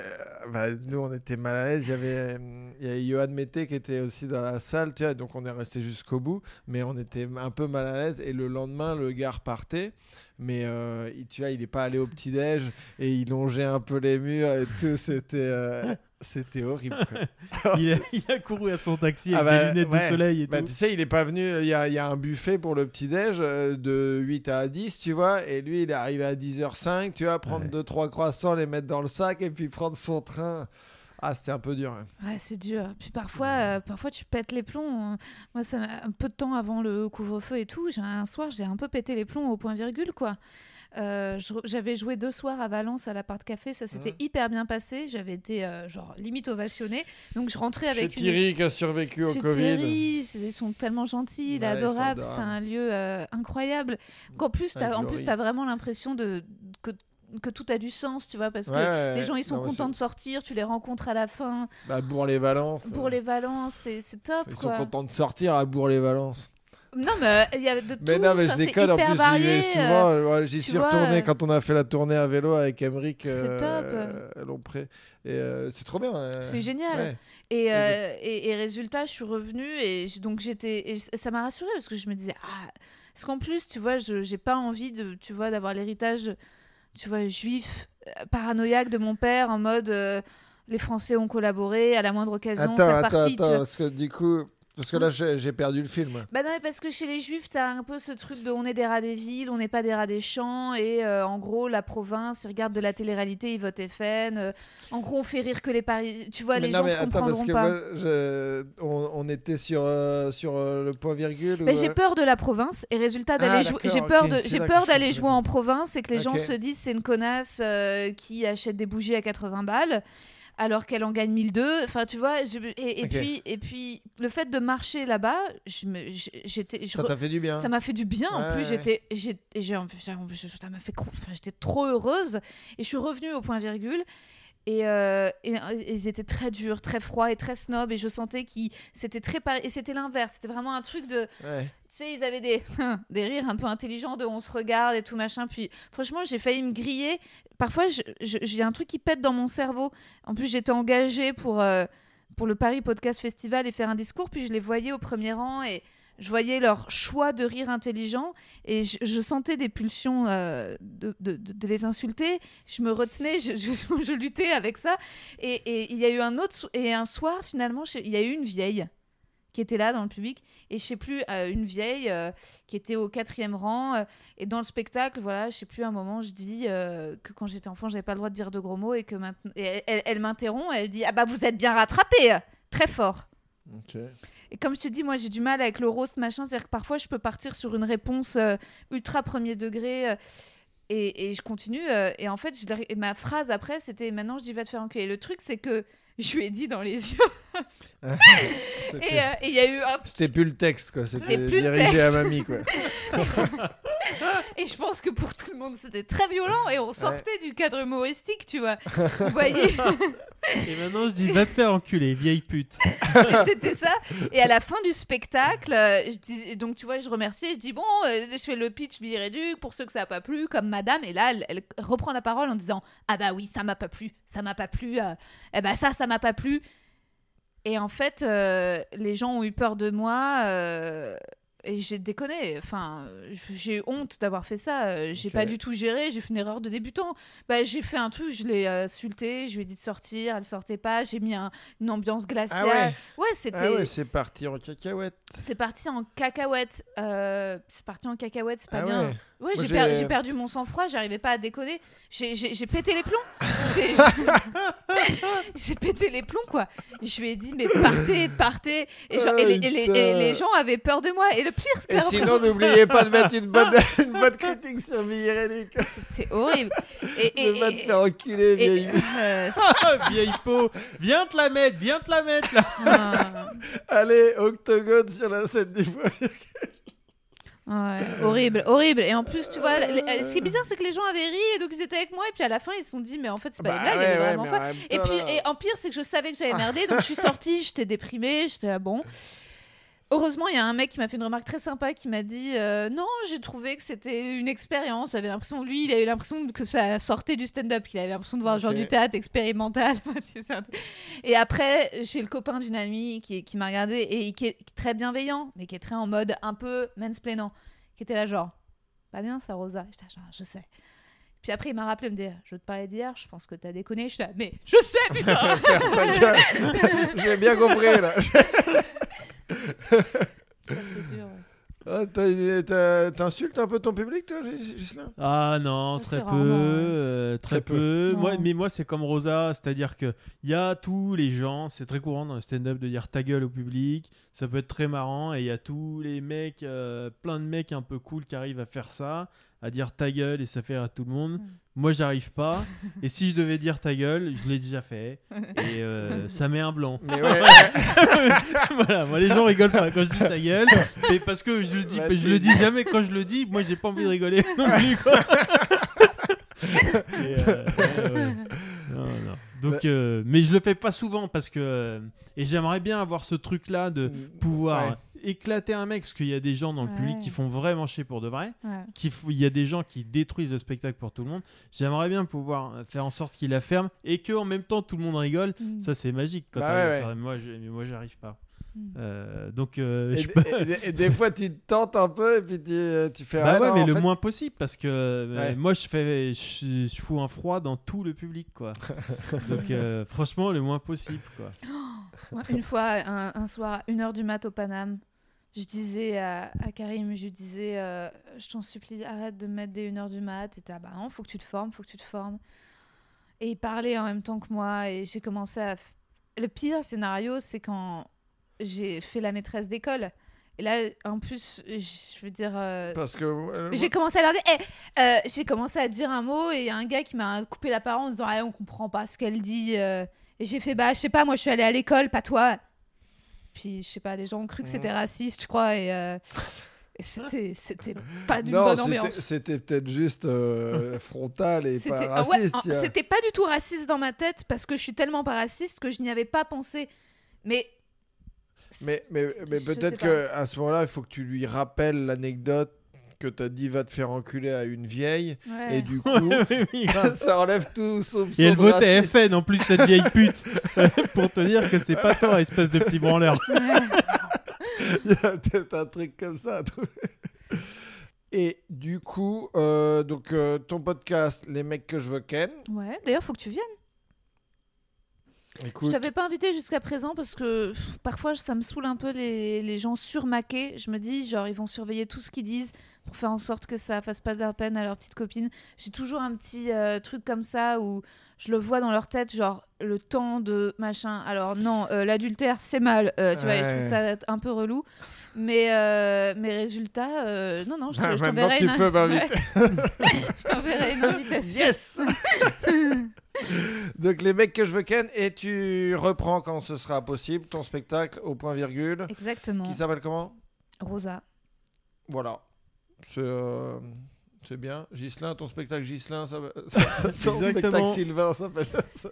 bah, nous on était mal à l'aise. Il y avait euh, il y avait Johan Mété qui était aussi dans la salle tu vois, donc on est resté jusqu'au bout mais on était un peu mal à l'aise. Et le lendemain le gars repartait mais euh, il, tu vois il est pas allé au petit déj et il longeait un peu les murs et tout. C'était c'était horrible quoi. il, a, il a couru à son taxi Ah avec bah, des lunettes ouais. de soleil et Bah, tout. tu sais, il est pas venu. Il y a, il y a un buffet pour le petit-déj euh, de 8 à 10, tu vois. Et lui, il est arrivé à 10h05, tu vois, prendre Ouais. 2-3 croissants, les mettre dans le sac et puis prendre son train. Ah, c'était un peu dur. hein. Ouais, c'est dur. Puis parfois, euh, parfois tu pètes les plombs. Moi, ça m'a- un peu de temps avant le couvre-feu et tout, j'ai un soir, j'ai un peu pété les plombs au point virgule, quoi. Euh, J'avais joué deux soirs à Valence à l'appart café, ça s'était hyper bien passé. J'avais été euh, genre limite ovationnée. Donc je rentrais avec Chez une Thierry qui a survécu au Chez Covid. Thierry, ils sont tellement gentils, il est Ouais, ils sont adorable, c'est adorables. un lieu euh, incroyable. Qu'en plus, t'as- en plus, Laurie. tu as vraiment l'impression de que, que tout a du sens, tu vois, parce Ouais, que ouais, les gens ils sont non, contents de sortir, tu les rencontres à la fin. c'est- Bah, Bourg-les-Valences. Pour les Valences, c'est top, Ils sont contents de sortir à Bourg-les-Valences. Non, mais euh, il y a de tout. Mais non, mais je déconne. En plus, j'y vais souvent. euh, ouais, J'y suis retourné euh, quand on a fait la tournée à vélo avec Emeric C'est euh, top. euh, Lompré. Et euh, c'est trop bien. euh, C'est génial. Et, euh, résultat, je suis revenue et donc j'étais ça m'a rassurée parce que je me disais ah parce qu'en plus tu vois je j'ai pas envie de tu vois d'avoir l'héritage tu vois juif euh, paranoïaque de mon père en mode euh, les Français ont collaboré à la moindre occasion, Attends, attends, attends, parce que du coup, parce que là j'ai perdu le film. Bah non, mais parce que chez les Juifs, t'as un peu ce truc de on est des rats des villes, on n'est pas des rats des champs, et euh, en gros, la province, ils regardent de la télé-réalité, ils votent FN. euh, en gros, on fait rire que les Paris. Tu vois, Mais les non, gens mais ne attends, parce comprendront que pas. moi, je- on, on était sur, euh, sur le point virgule. Mais ou, j'ai peur de la province et résultat Ah, d'aller jouer. J'ai peur ok, de c'est j'ai là que peur je d'aller jouer en province et que les gens se disent c'est une connasse qui achète des bougies à 80 balles alors qu'elle en gagne 1002. Enfin, tu vois. je- et, puis et puis le fait de marcher là-bas, je me j'ai- j'étais je Ça t'a fait du bien. ça m'a fait du bien. en plus, ouais. j'étais, j'ai, ça m'a fait, enfin, j'étais trop heureuse. Et je suis revenue au point virgule. Et, euh, et, euh, ils étaient très durs, très froids et très snobs. Et je sentais qu'ils, c'était très et c'était l'inverse. C'était vraiment un truc de, Ouais. Tu sais, ils avaient des, des rires un peu intelligents de on se regarde et tout machin. Puis franchement, j'ai failli me griller. Parfois, j'ai un truc qui pète dans mon cerveau. En plus, j'étais engagée pour, euh, pour le Paris Podcast Festival et faire un discours. Puis je les voyais au premier rang et je voyais leur choix de rire intelligent. Et je, sentais des pulsions euh, de, de- les insulter. Je me retenais, je, je- luttais avec ça. Et, il y a eu un autre. Et un soir, finalement, il y a eu une vieille qui était là dans le public et je sais plus euh, une vieille euh, qui était au quatrième rang euh, et dans le spectacle voilà je sais plus un moment je dis que quand j'étais enfant j'avais pas le droit de dire de gros mots et que maintenant et elle, m'interrompt elle dit ah bah vous êtes bien rattrapé très fort Ok. et comme je te dis moi j'ai du mal avec le roast machin c'est à dire que parfois je peux partir sur une réponse ultra premier degré et, et je continue et en fait je l'ai- et ma phrase après c'était maintenant je dis va te faire enculer le truc c'est que je lui ai dit dans les yeux euh, et il y a eu c'était plus le texte, quoi. C'était dirigé à mamie, quoi. Et je pense que pour tout le monde, c'était très violent et on sortait du cadre humoristique, tu vois. Vous voyez, Et maintenant, je dis, va te faire enculer, vieille pute. c'était ça. Et à la fin du spectacle, euh, je dis, donc tu vois, je remercie, je dis, bon, euh, je fais le pitch Billy Reduc pour ceux que ça n'a pas plu, comme madame. Et là, elle, elle reprend la parole en disant, ah bah oui, ça m'a pas plu, ça m'a pas plu, euh, eh bah ça, ça m'a pas plu. Et en fait, euh, les gens ont eu peur de moi. euh, et j'ai déconné. Enfin, j'ai honte d'avoir fait ça. Euh, J'ai Ok. pas du tout géré. J'ai fait une erreur de débutant. Bah, j'ai fait un truc, je l'ai insulté, je lui ai dit de sortir, elle sortait pas. J'ai mis un- une ambiance glaciale. Ah ouais. Ouais, c'était. Ah ouais, c'est parti en cacahuète. c'est parti en cacahuète. Euh, c'est parti en cacahuète, c'est pas Ah bien. ouais. J'ai per- j'ai- j'ai perdu mon sang-froid, j'arrivais pas à déconner. J'ai- pété les plombs. J'ai- J'ai pété les plombs, quoi. Je lui ai dit, mais partez, partez. Et, genre- et les, et les- et les gens avaient peur de moi. Et le pire, Et sinon, n'oubliez pas de mettre une bonne, une bonne critique sur Billy Reddick. c'est horrible. Et, et, Ne va te et- faire enculer, et- vieille. euh, Ah, vieille peau, viens te la mettre, viens te la mettre là. c'est- Allez, octogone sur la scène du foyer. Ouais, horrible, horrible. Et en plus, tu vois, les- les- ce qui est bizarre, c'est que les gens avaient ri et donc ils étaient avec moi. Et puis à la fin, ils se sont dit, mais en fait, c'est pas Bah des blagues, ouais, elle est vraiment folle. Et puis, là- et en pire, c'est que je savais que j'avais merdé, donc je suis sortie, j'étais déprimée, j'étais là, bon. Heureusement, il y a un mec qui m'a fait une remarque très sympa qui m'a dit euh, Non, j'ai trouvé que c'était une expérience. J'avais l'impression, lui, il a eu l'impression que ça sortait du stand-up. Il avait l'impression de voir genre du théâtre expérimental. Et après, j'ai le copain d'une amie qui, qui m'a regardé et qui est très bienveillant, mais qui est très en mode un peu mansplainant, qui était là genre Pas bien ça, Rosa J'étais là, genre, Je sais. Puis après, il m'a rappelé, me dire Je veux te parler d'hier, je pense que t'as déconné. J'étais là, mais je sais, putain. J'ai bien compris, là. Ça, c'est dur. ouais. Ah, T'insultes un peu ton public, toi, Gis- Ghislain? Ah non, très peu, rarement, ouais. euh, très, Très peu. peu. Non. Moi, mais moi, c'est comme Rosa, c'est-à-dire que il y a tous les gens, c'est très courant dans le stand-up de dire ta gueule au public. Ça peut être très marrant et il y a tous les mecs, euh, plein de mecs un peu cool qui arrivent à faire ça, à dire ta gueule et ça fait à tout le monde. Mm. Moi, j'arrive pas. et si je devais dire ta gueule, je l'ai déjà fait et euh, ça met un blanc. Mais ouais, voilà, moi les gens rigolent pas quand je dis ta gueule, mais parce que je le dis, je le dis jamais quand je le dis. Moi, j'ai pas envie de rigoler non plus. Quoi. Et, euh, ouais, ouais. Non, non. Donc, euh, mais je le fais pas souvent parce que euh, et j'aimerais bien avoir ce truc là de pouvoir Ouais. Éclater un mec parce qu'il y a des gens dans le public qui font vraiment chier pour de vrai. Ouais. Qui f- Il y a des gens qui détruisent le spectacle pour tout le monde. J'aimerais bien pouvoir faire en sorte qu'il la ferme et que en même temps tout le monde rigole. Mm. Ça c'est magique quand Bah ouais, faire- Moi, je- mais moi j'arrive pas. Hmm. Euh, donc, euh, Et, je peux- et- et des fois, tu te tentes un peu et puis tu, tu fais Bah ah ouais, non, mais le fait- moins possible parce que euh, Ouais. moi je fais, je, je fous un froid dans tout le public quoi. Donc euh, franchement le moins possible quoi. Une fois, un, un soir, à 1h du mat au Paname, je disais à, à Karim, je disais, euh, je t'en supplie, arrête de me mettre des 1h du mat. Et t'es, ah bah non, faut que tu te formes, faut que tu te formes. Et il parlait en même temps que moi et j'ai commencé à... f- Le pire scénario, c'est quand j'ai fait la maîtresse d'école. Et là, en plus, je veux dire... euh, Parce que. euh, j'ai commencé à leur dire, Eh, euh, j'ai commencé à dire un mot et il y a un gars qui m'a coupé la parole en disant, ah, on comprend pas ce qu'elle dit. Et j'ai fait, bah, je sais pas, moi je suis allée à l'école, pas toi. Puis, je sais pas, les gens ont cru que c'était Mhm. raciste, je crois, et, euh, c'était, c'était pas d'une bonne c'était- ambiance. c'était peut-être juste euh, frontal et C'était pas ah ouais, raciste. c'était pas du tout raciste dans ma tête parce que je suis tellement pas raciste que je n'y avais pas pensé. Mais. Mais, mais, peut-être qu'à ce moment-là, il faut que tu lui rappelles l'anecdote que t'as dit va te faire enculer à une vieille. Ouais. Et du coup, grave. ça enlève tout soupçon Et elle votait. FN en plus cette vieille pute pour te dire que c'est pas toi espèce de petit branleur. Il y a peut-être un truc comme ça à trouver. Et du coup, euh, donc euh, ton podcast, Les mecs que je veux ken. Ouais, d'ailleurs, faut que tu viennes. Je Écoute, t'avais pas invité jusqu'à présent parce que pff, parfois ça me saoule un peu les, les gens surmaqués. Je me dis, genre, ils vont surveiller tout ce qu'ils disent pour faire en sorte que ça fasse pas de la peine à leur petite copine. J'ai toujours un petit euh, truc comme ça où je le vois dans leur tête, genre le temps de machin. Alors, non, euh, l'adultère c'est mal, euh, tu vois, je trouve ça un peu relou. Mais mes résultats, non, non, je te- Ah, je t'enverrai une. Ouais. je t'enverrai une invitation. yes Donc les mecs que je veux ken. Et tu reprends quand ce sera possible ton spectacle au point virgule. Exactement. Qui s'appelle comment? Rosa. Voilà. C'est euh, c'est bien. Gislin, ton spectacle Gislin, ça, ça- ton spectacle Sylvain s'appelle. ça-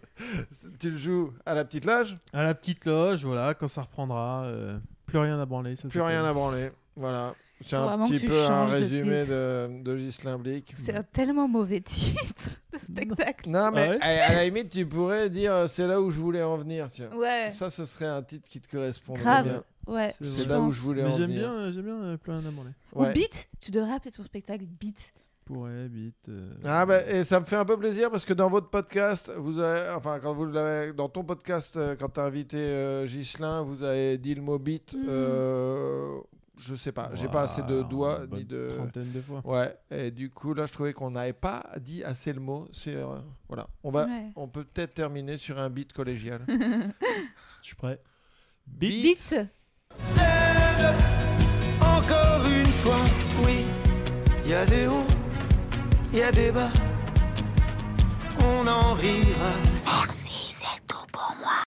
Tu le joues à la petite loge? À la petite loge, voilà, quand ça reprendra, euh, plus rien à branler. Ça Plus rien à branler. Voilà. C'est un petit tu peu un de résumé titre. de, de Ghislain Blic. C'est un tellement mauvais titre de spectacle. Non, mais Ah ouais à, à la limite, tu pourrais dire euh, c'est là où je voulais en venir. Tiens. Ouais, Ça, ce serait un titre qui te correspondrait grave. bien. Ouais, C'est là où je voulais Mais en j'aime venir. bien, euh, j'aime bien euh, à branler. Ou Ouais. Beat, tu devrais appeler ton spectacle Beat. Pourrait, euh, Ah bah, et ça me fait un peu plaisir parce que dans votre podcast, vous avez, enfin quand vous l'avez, dans ton podcast, quand tu as invité euh, Ghislain, vous avez dit le mot beat. Euh, je sais pas, j'ai pas assez de doigts une ni de. Trentaine de fois. Ouais. Et du coup là, je trouvais qu'on n'avait pas dit assez le mot. C'est euh, voilà, on va, Ouais. on peut peut-être terminer sur un beat collégial. Je suis prêt. Beat. Beat. Stand up, encore une fois, oui. Il y a des hauts, il y a des bas. On en rira